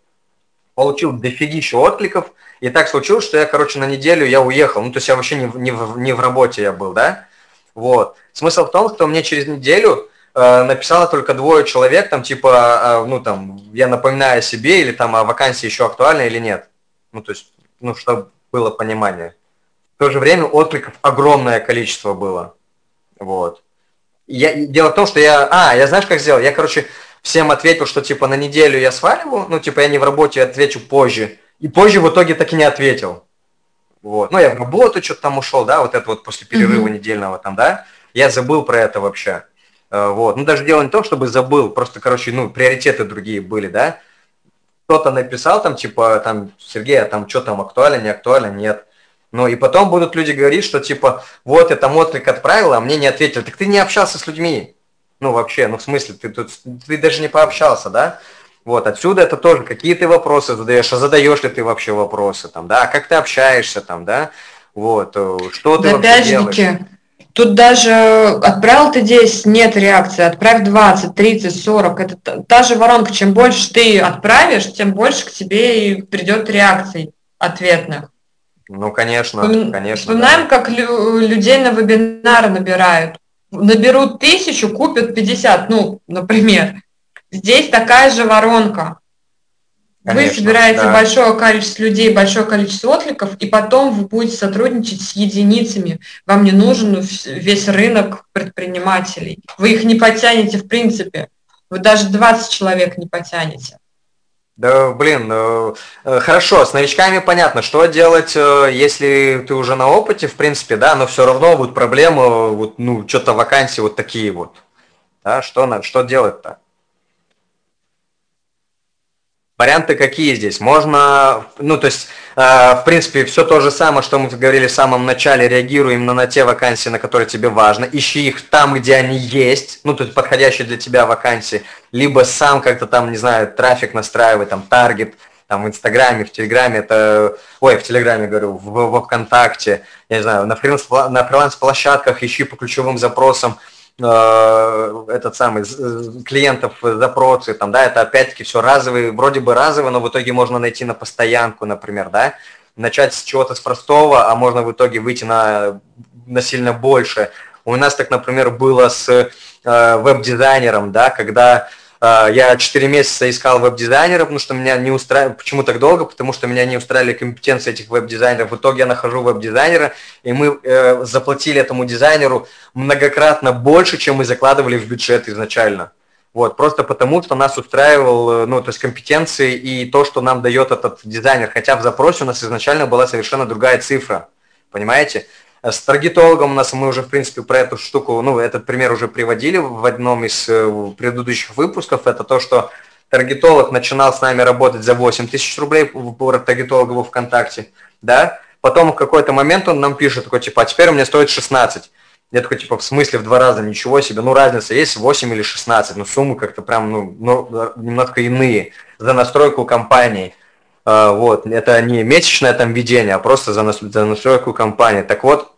[SPEAKER 1] получил дофигища откликов, и так случилось, что я, короче, на неделю я уехал, ну, то есть я вообще не, не, в, не в работе я был, да, вот. Смысл в том, что мне через неделю э, написало только двое человек, там, типа, ну, там, я напоминаю о себе, или там, о вакансии еще актуальна или нет. Ну, то есть, ну, чтобы было понимание. В то же время откликов огромное количество было. Вот. Я, дело в том, что я... А, я знаешь, как сделал? Я, короче, всем ответил, что, типа, на неделю я сваливаю, ну, типа, я не в работе, отвечу позже. И позже в итоге так и не ответил. Вот. Ну, я в работу что-то там ушел, да, вот это вот после перерыва mm-hmm. недельного там, да. Я забыл про это вообще. Э, вот. Ну, даже дело не то, чтобы забыл, просто, короче, ну, приоритеты другие были, да. Кто-то написал там, типа, там, Сергей, а там что там, актуально, не актуально, нет. Ну и потом будут люди говорить, что типа, вот я там отклик отправил, а мне не ответили. Так ты не общался с людьми. Ну вообще, ну в смысле, ты тут ты даже не пообщался, да? Вот, отсюда это тоже, какие ты вопросы задаешь, а задаешь ли ты вообще вопросы, там, да, как ты общаешься там, да, вот, э, что ты да вообще опять делаешь.
[SPEAKER 2] Тут даже отправил ты 10, нет реакции, отправь 20, 30, 40. Это та же воронка. Чем больше ты отправишь, тем больше к тебе и придет реакций ответных.
[SPEAKER 1] Ну, конечно, Вспом... конечно.
[SPEAKER 2] Вспоминаем, да. как лю- людей на вебинары набирают. Наберут тысячу, купят 50, ну, например. Здесь такая же воронка. Конечно, вы собираете да. большое количество людей, большое количество откликов, и потом вы будете сотрудничать с единицами. Вам не нужен весь рынок предпринимателей. Вы их не потянете в принципе. Вы даже 20 человек не потянете.
[SPEAKER 1] Да, блин, ну, э, хорошо, с новичками понятно, что делать, э, если ты уже на опыте, в принципе, да, но все равно будут проблемы, вот, ну, что-то вакансии вот такие вот. Да, что, надо, что делать-то? Варианты какие здесь? Можно, ну, то есть, э, в принципе, все то же самое, что мы говорили в самом начале, реагируем именно на те вакансии, на которые тебе важно, ищи их там, где они есть, ну, то есть, подходящие для тебя вакансии, либо сам как-то там, не знаю, трафик настраивай, там, таргет, там, в Инстаграме, в Телеграме, это, ой, в Телеграме, говорю, в, во ВКонтакте, я не знаю, на фриланс-площадках ищи по ключевым запросам, Э, этот самый клиентов запросы, там, да, это опять-таки все разовые, вроде бы разовые, но в итоге можно найти на постоянку, например, да, начать с чего-то с простого, а можно в итоге выйти на, на сильно больше. У нас так, например, было с э, веб-дизайнером, да, когда я 4 месяца искал веб-дизайнера, потому что меня не устраивает, почему так долго, потому что меня не устраивали компетенции этих веб-дизайнеров. В итоге я нахожу веб-дизайнера, и мы э, заплатили этому дизайнеру многократно больше, чем мы закладывали в бюджет изначально. Вот, просто потому, что нас устраивал, э, ну, то есть компетенции и то, что нам дает этот дизайнер. Хотя в запросе у нас изначально была совершенно другая цифра. Понимаете? С таргетологом у нас мы уже, в принципе, про эту штуку, ну, этот пример уже приводили в одном из э, предыдущих выпусков. Это то, что таргетолог начинал с нами работать за 8 тысяч рублей в таргетолога во ВКонтакте, да, потом в какой-то момент он нам пишет, такой, типа, а теперь у меня стоит 16. Я такой, типа, в смысле в два раза, ничего себе, ну разница есть 8 или 16, но суммы как-то прям, ну, ну немножко иные за настройку компании. э, вот, это не месячное там ведение, а просто за, за настройку компании. Так вот, э,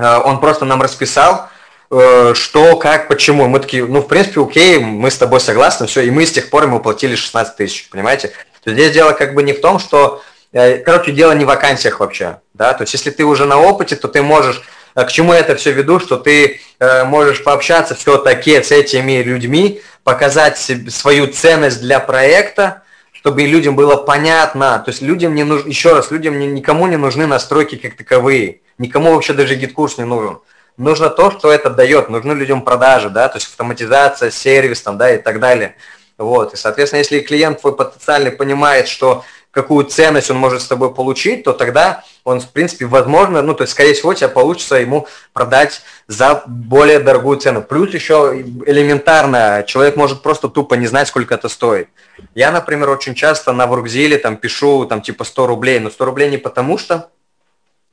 [SPEAKER 1] он просто нам расписал, э, что, как, почему. Мы такие, ну, в принципе, окей, мы с тобой согласны, все, и мы с тех пор ему платили 16 тысяч, понимаете? То здесь дело как бы не в том, что, э, короче, дело не в вакансиях вообще, да, то есть если ты уже на опыте, то ты можешь к чему я это все веду, что ты э, можешь пообщаться все-таки с этими людьми, показать свою ценность для проекта, чтобы людям было понятно. То есть людям не нужно, еще раз, людям не, никому не нужны настройки как таковые. Никому вообще даже GetCourse не нужен. Нужно то, что это дает. Нужны людям продажи, да, то есть автоматизация, сервис там, да, и так далее. Вот. И, соответственно, если клиент твой потенциальный понимает, что какую ценность он может с тобой получить, то тогда он, в принципе, возможно, ну, то есть, скорее всего, тебя получится ему продать за более дорогую цену. Плюс еще элементарно, человек может просто тупо не знать, сколько это стоит. Я, например, очень часто на Воркзиле там пишу там типа 100 рублей, но 100 рублей не потому что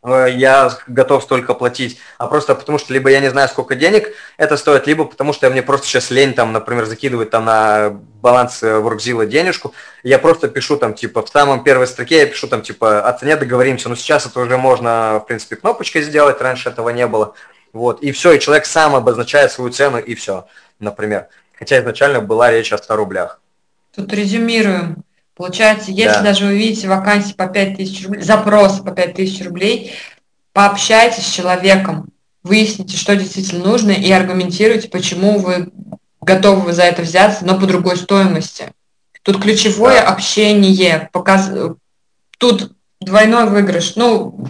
[SPEAKER 1] я готов столько платить, а просто потому что либо я не знаю, сколько денег это стоит, либо потому что мне просто сейчас лень, там, например, закидывать там на баланс Workzilla денежку, я просто пишу там, типа, в самом первой строке я пишу там, типа, о цене договоримся, но сейчас это уже можно, в принципе, кнопочкой сделать, раньше этого не было, вот, и все, и человек сам обозначает свою цену, и все, например, хотя изначально была речь о 100 рублях.
[SPEAKER 2] Тут резюмируем. Получается, если да. даже вы видите вакансии по 5000 рублей, запрос по 5000 рублей, пообщайтесь с человеком, выясните, что действительно нужно, и аргументируйте, почему вы готовы за это взяться, но по другой стоимости. Тут ключевое да. общение, показ... тут двойной выигрыш. Ну,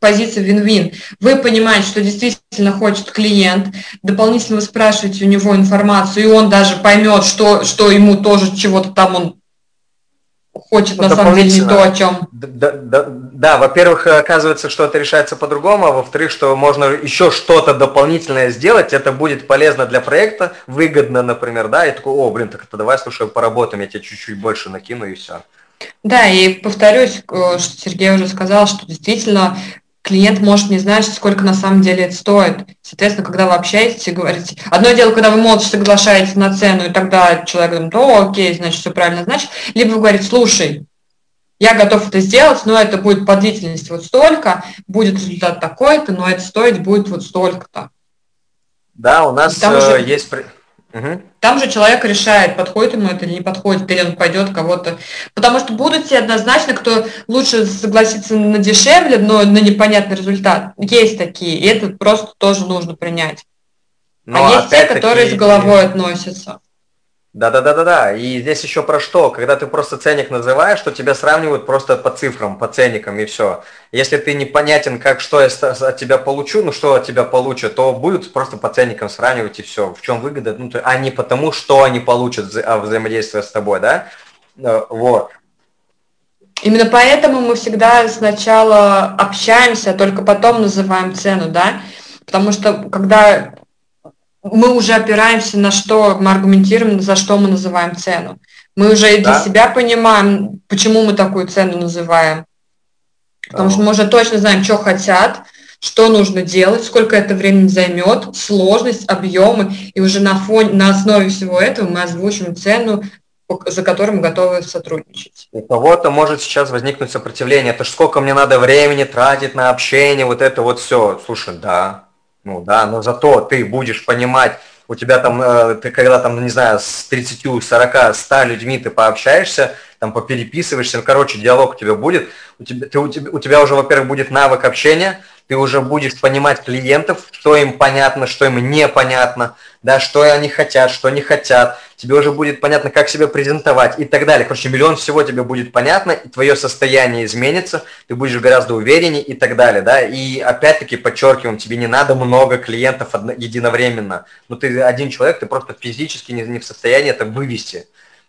[SPEAKER 2] позиция вин-вин. Вы понимаете, что действительно хочет клиент, дополнительно вы спрашиваете у него информацию, и он даже поймет, что, что ему тоже чего-то там он хочет на самом деле не то, о чем.
[SPEAKER 1] Да, да, да, во-первых, оказывается, что это решается по-другому, а во-вторых, что можно еще что-то дополнительное сделать, это будет полезно для проекта, выгодно, например, да, и такой, о, блин, так это давай, слушай, поработаем, я тебе чуть-чуть больше накину и все.
[SPEAKER 2] Да, и повторюсь, что Сергей уже сказал, что действительно клиент может не знать, сколько на самом деле это стоит. Соответственно, когда вы общаетесь и говорите... Одно дело, когда вы молча соглашаетесь на цену, и тогда человек говорит, о, окей, значит, все правильно значит. Либо вы говорите, слушай, я готов это сделать, но это будет по длительности вот столько, будет результат такой-то, но это стоить будет вот столько-то.
[SPEAKER 1] Да, у нас Там же... Э, есть
[SPEAKER 2] Угу. Там же человек решает, подходит ему это или не подходит, или он пойдет кого-то. Потому что будут те однозначно, кто лучше согласится на дешевле, но на непонятный результат. Есть такие, и это просто тоже нужно принять. Но а есть те, которые с головой относятся.
[SPEAKER 1] Да-да-да-да-да. И здесь еще про что? Когда ты просто ценник называешь, что тебя сравнивают просто по цифрам, по ценникам и все. Если ты непонятен, как что я от тебя получу, ну что от тебя получат, то будут просто по ценникам сравнивать и все. В чем выгода? Ну, то, а не потому, что они получат, а взаимодействие с тобой, да? Э, вот.
[SPEAKER 2] Именно поэтому мы всегда сначала общаемся, а только потом называем цену, да? Потому что когда мы уже опираемся на что, мы аргументируем, за что мы называем цену. Мы уже да. для себя понимаем, почему мы такую цену называем. Потому что мы уже точно знаем, что хотят, что нужно делать, сколько это времени займет, сложность, объемы, и уже на фоне, на основе всего этого мы озвучим цену, за которым готовы сотрудничать.
[SPEAKER 1] У кого-то может сейчас возникнуть сопротивление. Это ж сколько мне надо времени тратить на общение, вот это вот все. Слушай, да, ну да, но зато ты будешь понимать, у тебя там, э, ты когда там, не знаю, с 30, 40, 100 людьми ты пообщаешься, там попереписываешься, ну, короче, диалог у тебя будет, у тебя, ты, у, тебя, у тебя уже, во-первых, будет навык общения, ты уже будешь понимать клиентов, что им понятно, что им непонятно, да, что они хотят, что не хотят, тебе уже будет понятно, как себя презентовать и так далее. Короче, миллион всего тебе будет понятно, и твое состояние изменится, ты будешь гораздо увереннее и так далее, да. И опять-таки подчеркиваем, тебе не надо много клиентов единовременно. Ну, ты один человек, ты просто физически не, не в состоянии это вывести.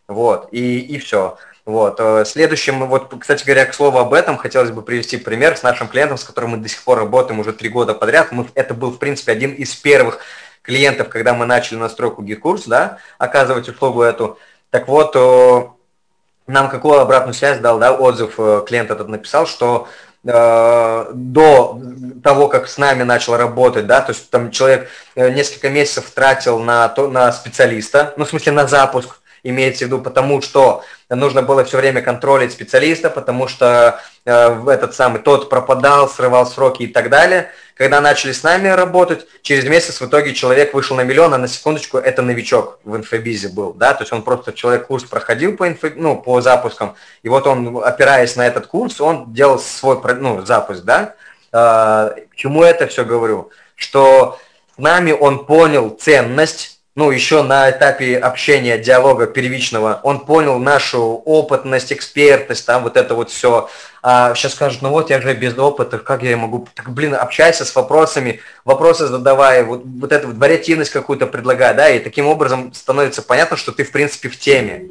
[SPEAKER 1] Вот, и, и все. Вот. Э, следующим, вот, кстати говоря, к слову об этом, хотелось бы привести пример с нашим клиентом, с которым мы до сих пор работаем уже три года подряд. Мы, это был, в принципе, один из первых клиентов, когда мы начали настройку GetCourse, да, оказывать услугу эту. Так вот, нам какую обратную связь дал, да, отзыв э, клиент этот написал, что э, до того, как с нами начал работать, да, то есть там человек несколько месяцев тратил на, то, на специалиста, ну, в смысле, на запуск, имеется в виду, потому что нужно было все время контролить специалиста, потому что э, этот самый тот пропадал, срывал сроки и так далее. Когда начали с нами работать, через месяц в итоге человек вышел на миллион, а на секундочку это новичок в инфобизе был, да, то есть он просто человек курс проходил по, инфо, ну, по запускам, и вот он, опираясь на этот курс, он делал свой ну, запуск, да. Э, к чему это все говорю? Что с нами он понял ценность ну, еще на этапе общения, диалога первичного, он понял нашу опытность, экспертность, там вот это вот все. А сейчас скажут, ну вот я же без опыта, как я могу... Так, блин, общайся с вопросами, вопросы задавай, вот, вот эту вот вариативность какую-то предлагай, да, и таким образом становится понятно, что ты, в принципе, в теме.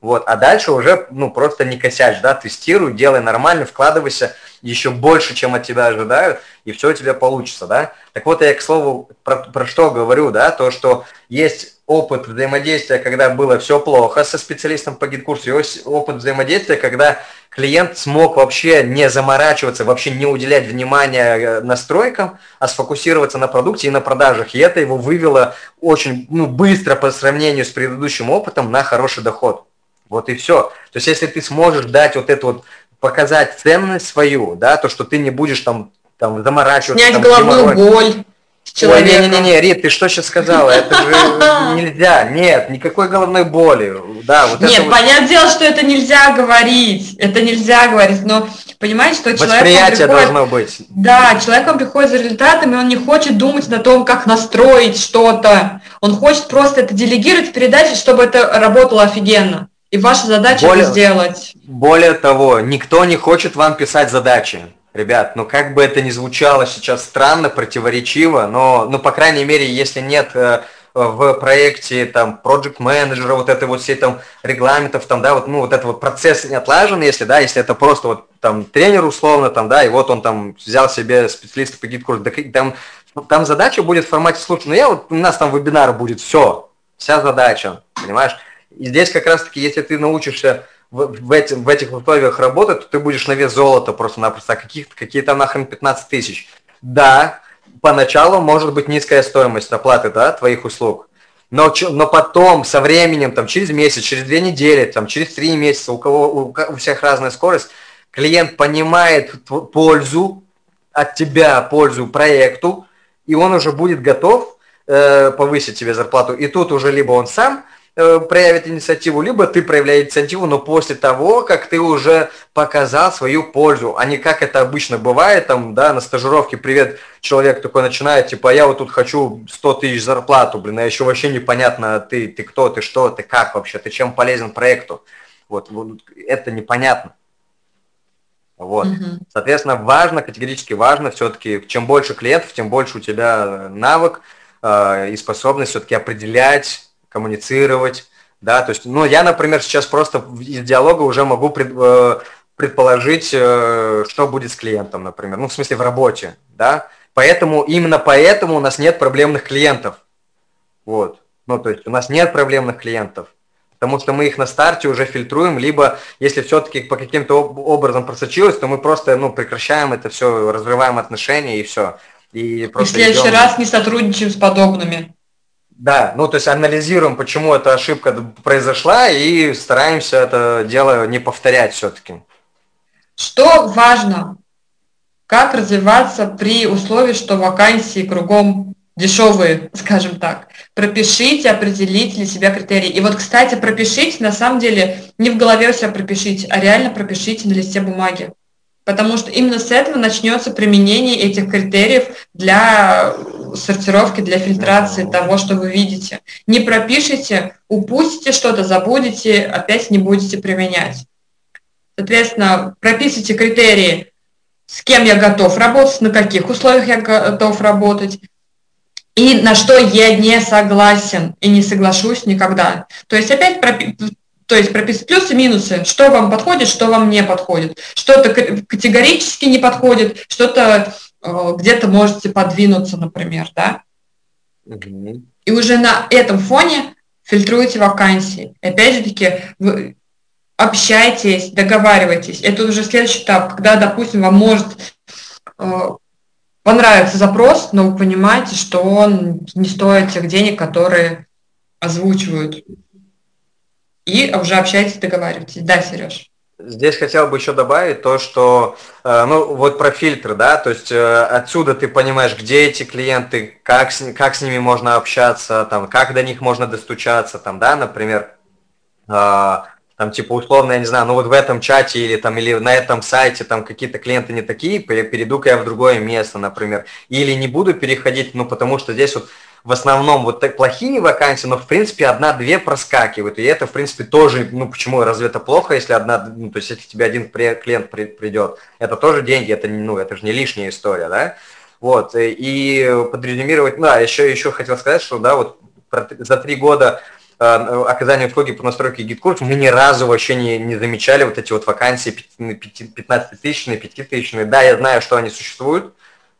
[SPEAKER 1] Вот, а дальше уже, ну, просто не косячь, да, тестируй, делай нормально, вкладывайся еще больше, чем от тебя ожидают, и все у тебя получится, да. Так вот, я, к слову, про, про что говорю, да, то, что есть опыт взаимодействия, когда было все плохо со специалистом по GetCourse у, есть опыт взаимодействия, когда клиент смог вообще не заморачиваться, вообще не уделять внимания э, настройкам, а сфокусироваться на продукте и на продажах. И это его вывело очень ну, быстро по сравнению с предыдущим опытом на хороший доход. Вот и все. То есть если ты сможешь дать вот это вот, показать ценность свою, да, то, что ты не будешь там, там заморачиваться.
[SPEAKER 2] Снять
[SPEAKER 1] там,
[SPEAKER 2] головную боль.
[SPEAKER 1] Ой, не-не-не, Рит, ты что сейчас сказала? Это же нельзя. Нет, никакой головной боли. Да,
[SPEAKER 2] вот Нет, это понятное вот... дело, что это нельзя говорить. Это нельзя говорить, но понимаете, что человек...
[SPEAKER 1] Восприятие приходит, должно быть.
[SPEAKER 2] Да, человек он приходит за результатами, он не хочет думать на том, как настроить что-то. Он хочет просто это делегировать, передать, чтобы это работало офигенно. И ваша задача более, это сделать.
[SPEAKER 1] Более того, никто не хочет вам писать задачи. Ребят, ну как бы это ни звучало сейчас странно, противоречиво, но, ну, по крайней мере, если нет э, в проекте там project менеджера вот этой вот всей там регламентов, там, да, вот, ну, вот этот вот процесс не отлажен, если, да, если это просто вот там тренер условно, там, да, и вот он там взял себе специалиста по GetCourse у, да, там, там задача будет в формате, слушай, ну я вот, у нас там вебинар будет, все, вся задача, понимаешь? И здесь как раз-таки, если ты научишься в, в, эти, в этих условиях работать, то ты будешь на вес золота просто-напросто. А каких, какие там нахрен 15 тысяч? Да, поначалу может быть низкая стоимость оплаты да, твоих услуг. Но, но потом, со временем, там, через месяц, через две недели, там, через три месяца, у, кого, у, у всех разная скорость, клиент понимает пользу от тебя, пользу проекту, и он уже будет готов э, повысить тебе зарплату. И тут уже либо он сам проявит инициативу, либо ты проявляешь инициативу, но после того, как ты уже показал свою пользу, а не как это обычно бывает, там, да, на стажировке, привет, человек такой начинает, типа, «А я вот тут хочу 100 тысяч зарплату, блин, а еще вообще непонятно, ты, ты кто, ты что, ты как вообще, ты чем полезен проекту, вот, вот это непонятно. Вот. Угу. Соответственно, важно, категорически важно все-таки, чем больше клиентов, тем больше у тебя навык э, и способность все-таки определять коммуницировать, да, то есть, ну, я, например, сейчас просто из диалога уже могу пред, э, предположить, э, что будет с клиентом, например, ну, в смысле, в работе, да, поэтому, именно поэтому у нас нет проблемных клиентов, вот, ну, то есть у нас нет проблемных клиентов, потому что мы их на старте уже фильтруем, либо если все-таки по каким-то образом просочилось, то мы просто, ну, прекращаем это все, разрываем отношения и все.
[SPEAKER 2] И, просто и в следующий идем... раз не сотрудничаем с подобными.
[SPEAKER 1] Да, ну то есть анализируем, почему эта ошибка произошла и стараемся это дело не повторять все-таки.
[SPEAKER 2] Что важно? Как развиваться при условии, что вакансии кругом дешевые, скажем так. Пропишите, определите для себя критерии. И вот, кстати, пропишите, на самом деле, не в голове у себя пропишите, а реально пропишите на листе бумаги. Потому что именно с этого начнется применение этих критериев для сортировки, для фильтрации того, что вы видите. Не пропишите, упустите что-то, забудете, опять не будете применять. Соответственно, прописывайте критерии, с кем я готов работать, на каких условиях я готов работать, и на что я не согласен и не соглашусь никогда. То есть опять то есть прописать плюсы, минусы, что вам подходит, что вам не подходит. Что-то категорически не подходит, что-то э, где-то можете подвинуться, например, да? Угу. И уже на этом фоне фильтруете вакансии. И опять же таки, вы общайтесь, договаривайтесь. Это уже следующий этап, когда, допустим, вам может э, понравиться запрос, но вы понимаете, что он не стоит тех денег, которые озвучивают и уже общаетесь, договариваетесь. Да, Сереж?
[SPEAKER 1] Здесь хотел бы еще добавить то, что, э, ну, вот про фильтры, да, то есть э, отсюда ты понимаешь, где эти клиенты, как с, как с ними можно общаться, там, как до них можно достучаться, там, да, например, э, там, типа, условно, я не знаю, ну, вот в этом чате или там, или на этом сайте там какие-то клиенты не такие, перейду-ка я в другое место, например, или не буду переходить, ну, потому что здесь вот в основном вот так плохие вакансии, но в принципе одна-две проскакивают. И это, в принципе, тоже, ну почему, разве это плохо, если одна, ну то есть если тебе один клиент при, придет, это тоже деньги, это, ну, это же не лишняя история, да? Вот, и подрезюмировать, да, еще, еще хотел сказать, что, да, вот за три года э, оказания услуги по настройке GetCourse мы ни разу вообще не, не замечали вот эти вот вакансии 15-тысячные, 5-тысячные. Да, я знаю, что они существуют,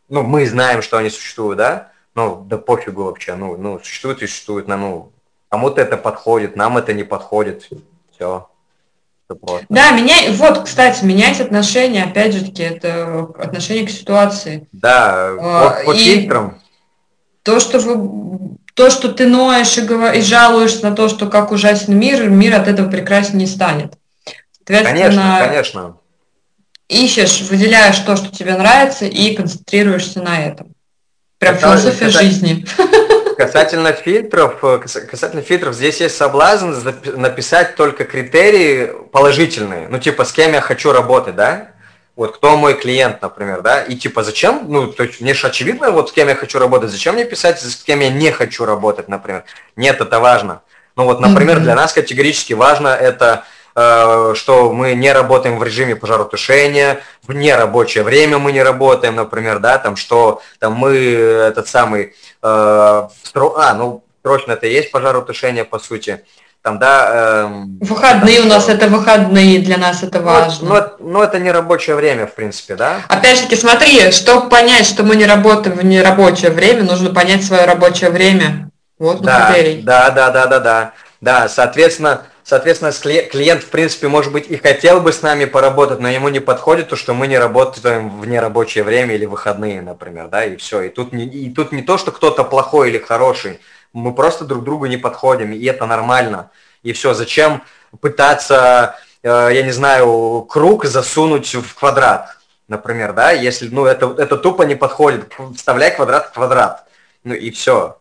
[SPEAKER 1] ну, мы знаем, что они существуют, да, ну, да пофигу вообще, ну, ну, существует и существует, на, ну, кому-то это подходит, нам это не подходит, все.
[SPEAKER 2] Да, меня, вот, кстати, менять отношения, опять же таки, это отношение к ситуации.
[SPEAKER 1] Да,
[SPEAKER 2] а, по, по фильтрам. То, что вы, то, что ты ноешь и, говор, и жалуешься на то, что как ужасен мир, мир от этого прекраснее не станет.
[SPEAKER 1] Конечно, конечно.
[SPEAKER 2] Ищешь, выделяешь то, что тебе нравится, и концентрируешься на этом. Прям это, философия это, жизни.
[SPEAKER 1] Касательно фильтров, э, касательно фильтров, здесь есть соблазн написать только критерии положительные. Ну, типа, с кем я хочу работать, да? Вот кто мой клиент, например, да? И типа, зачем? Ну, то есть мне же очевидно, вот с кем я хочу работать. Зачем мне писать, с кем я не хочу работать, например? Нет, это важно. Ну вот, например, mm-hmm. для нас категорически важно это что мы не работаем в режиме пожаротушения, в нерабочее время мы не работаем, например, да, там, что там мы этот самый, э, а, ну, срочно это и есть пожаротушение, по сути, там, да...
[SPEAKER 2] Э, выходные там, у нас это выходные, для нас это важно.
[SPEAKER 1] Ну, ну, ну, это не рабочее время, в принципе, да?
[SPEAKER 2] Опять же таки, смотри, чтобы понять, что мы не работаем в нерабочее время, нужно понять свое рабочее время. Вот
[SPEAKER 1] да, Да, да, да, да, да. Да, соответственно, Соответственно, клиент, в принципе, может быть, и хотел бы с нами поработать, но ему не подходит то, что мы не работаем в нерабочее время или выходные, например, да, и все. И тут не, и тут не то, что кто-то плохой или хороший, мы просто друг другу не подходим, и это нормально. И все, зачем пытаться, э, я не знаю, круг засунуть в квадрат, например, да, если, ну, это, это тупо не подходит, вставляй квадрат в квадрат, ну и все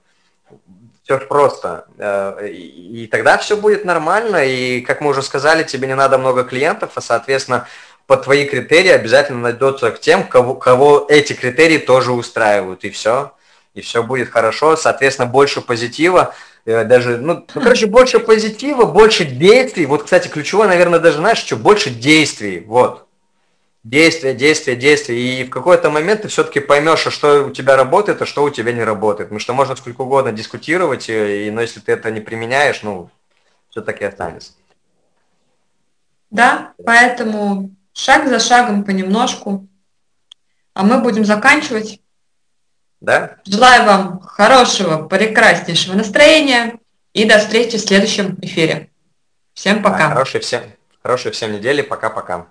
[SPEAKER 1] все просто. Э, и тогда все будет нормально, и, как мы уже сказали, тебе не надо много клиентов, а, соответственно, по твои критерии обязательно найдется к тем, кого, кого эти критерии тоже устраивают, и все. И все будет хорошо, соответственно, больше позитива, э, даже, ну, ну, короче, больше позитива, больше действий. Вот, кстати, ключевое, наверное, даже, знаешь, что больше действий, вот действия, действия, действия. И в какой-то момент ты все-таки поймешь, а что у тебя работает, а что у тебя не работает. Потому что можно сколько угодно дискутировать, и, но если ты это не применяешь, ну, все-таки останется.
[SPEAKER 2] Да, поэтому шаг за шагом понемножку. А мы будем заканчивать.
[SPEAKER 1] Да.
[SPEAKER 2] Желаю вам хорошего, прекраснейшего настроения и до встречи в следующем эфире. Всем пока. Да,
[SPEAKER 1] хорошей всем, хорошей всем недели. Пока-пока.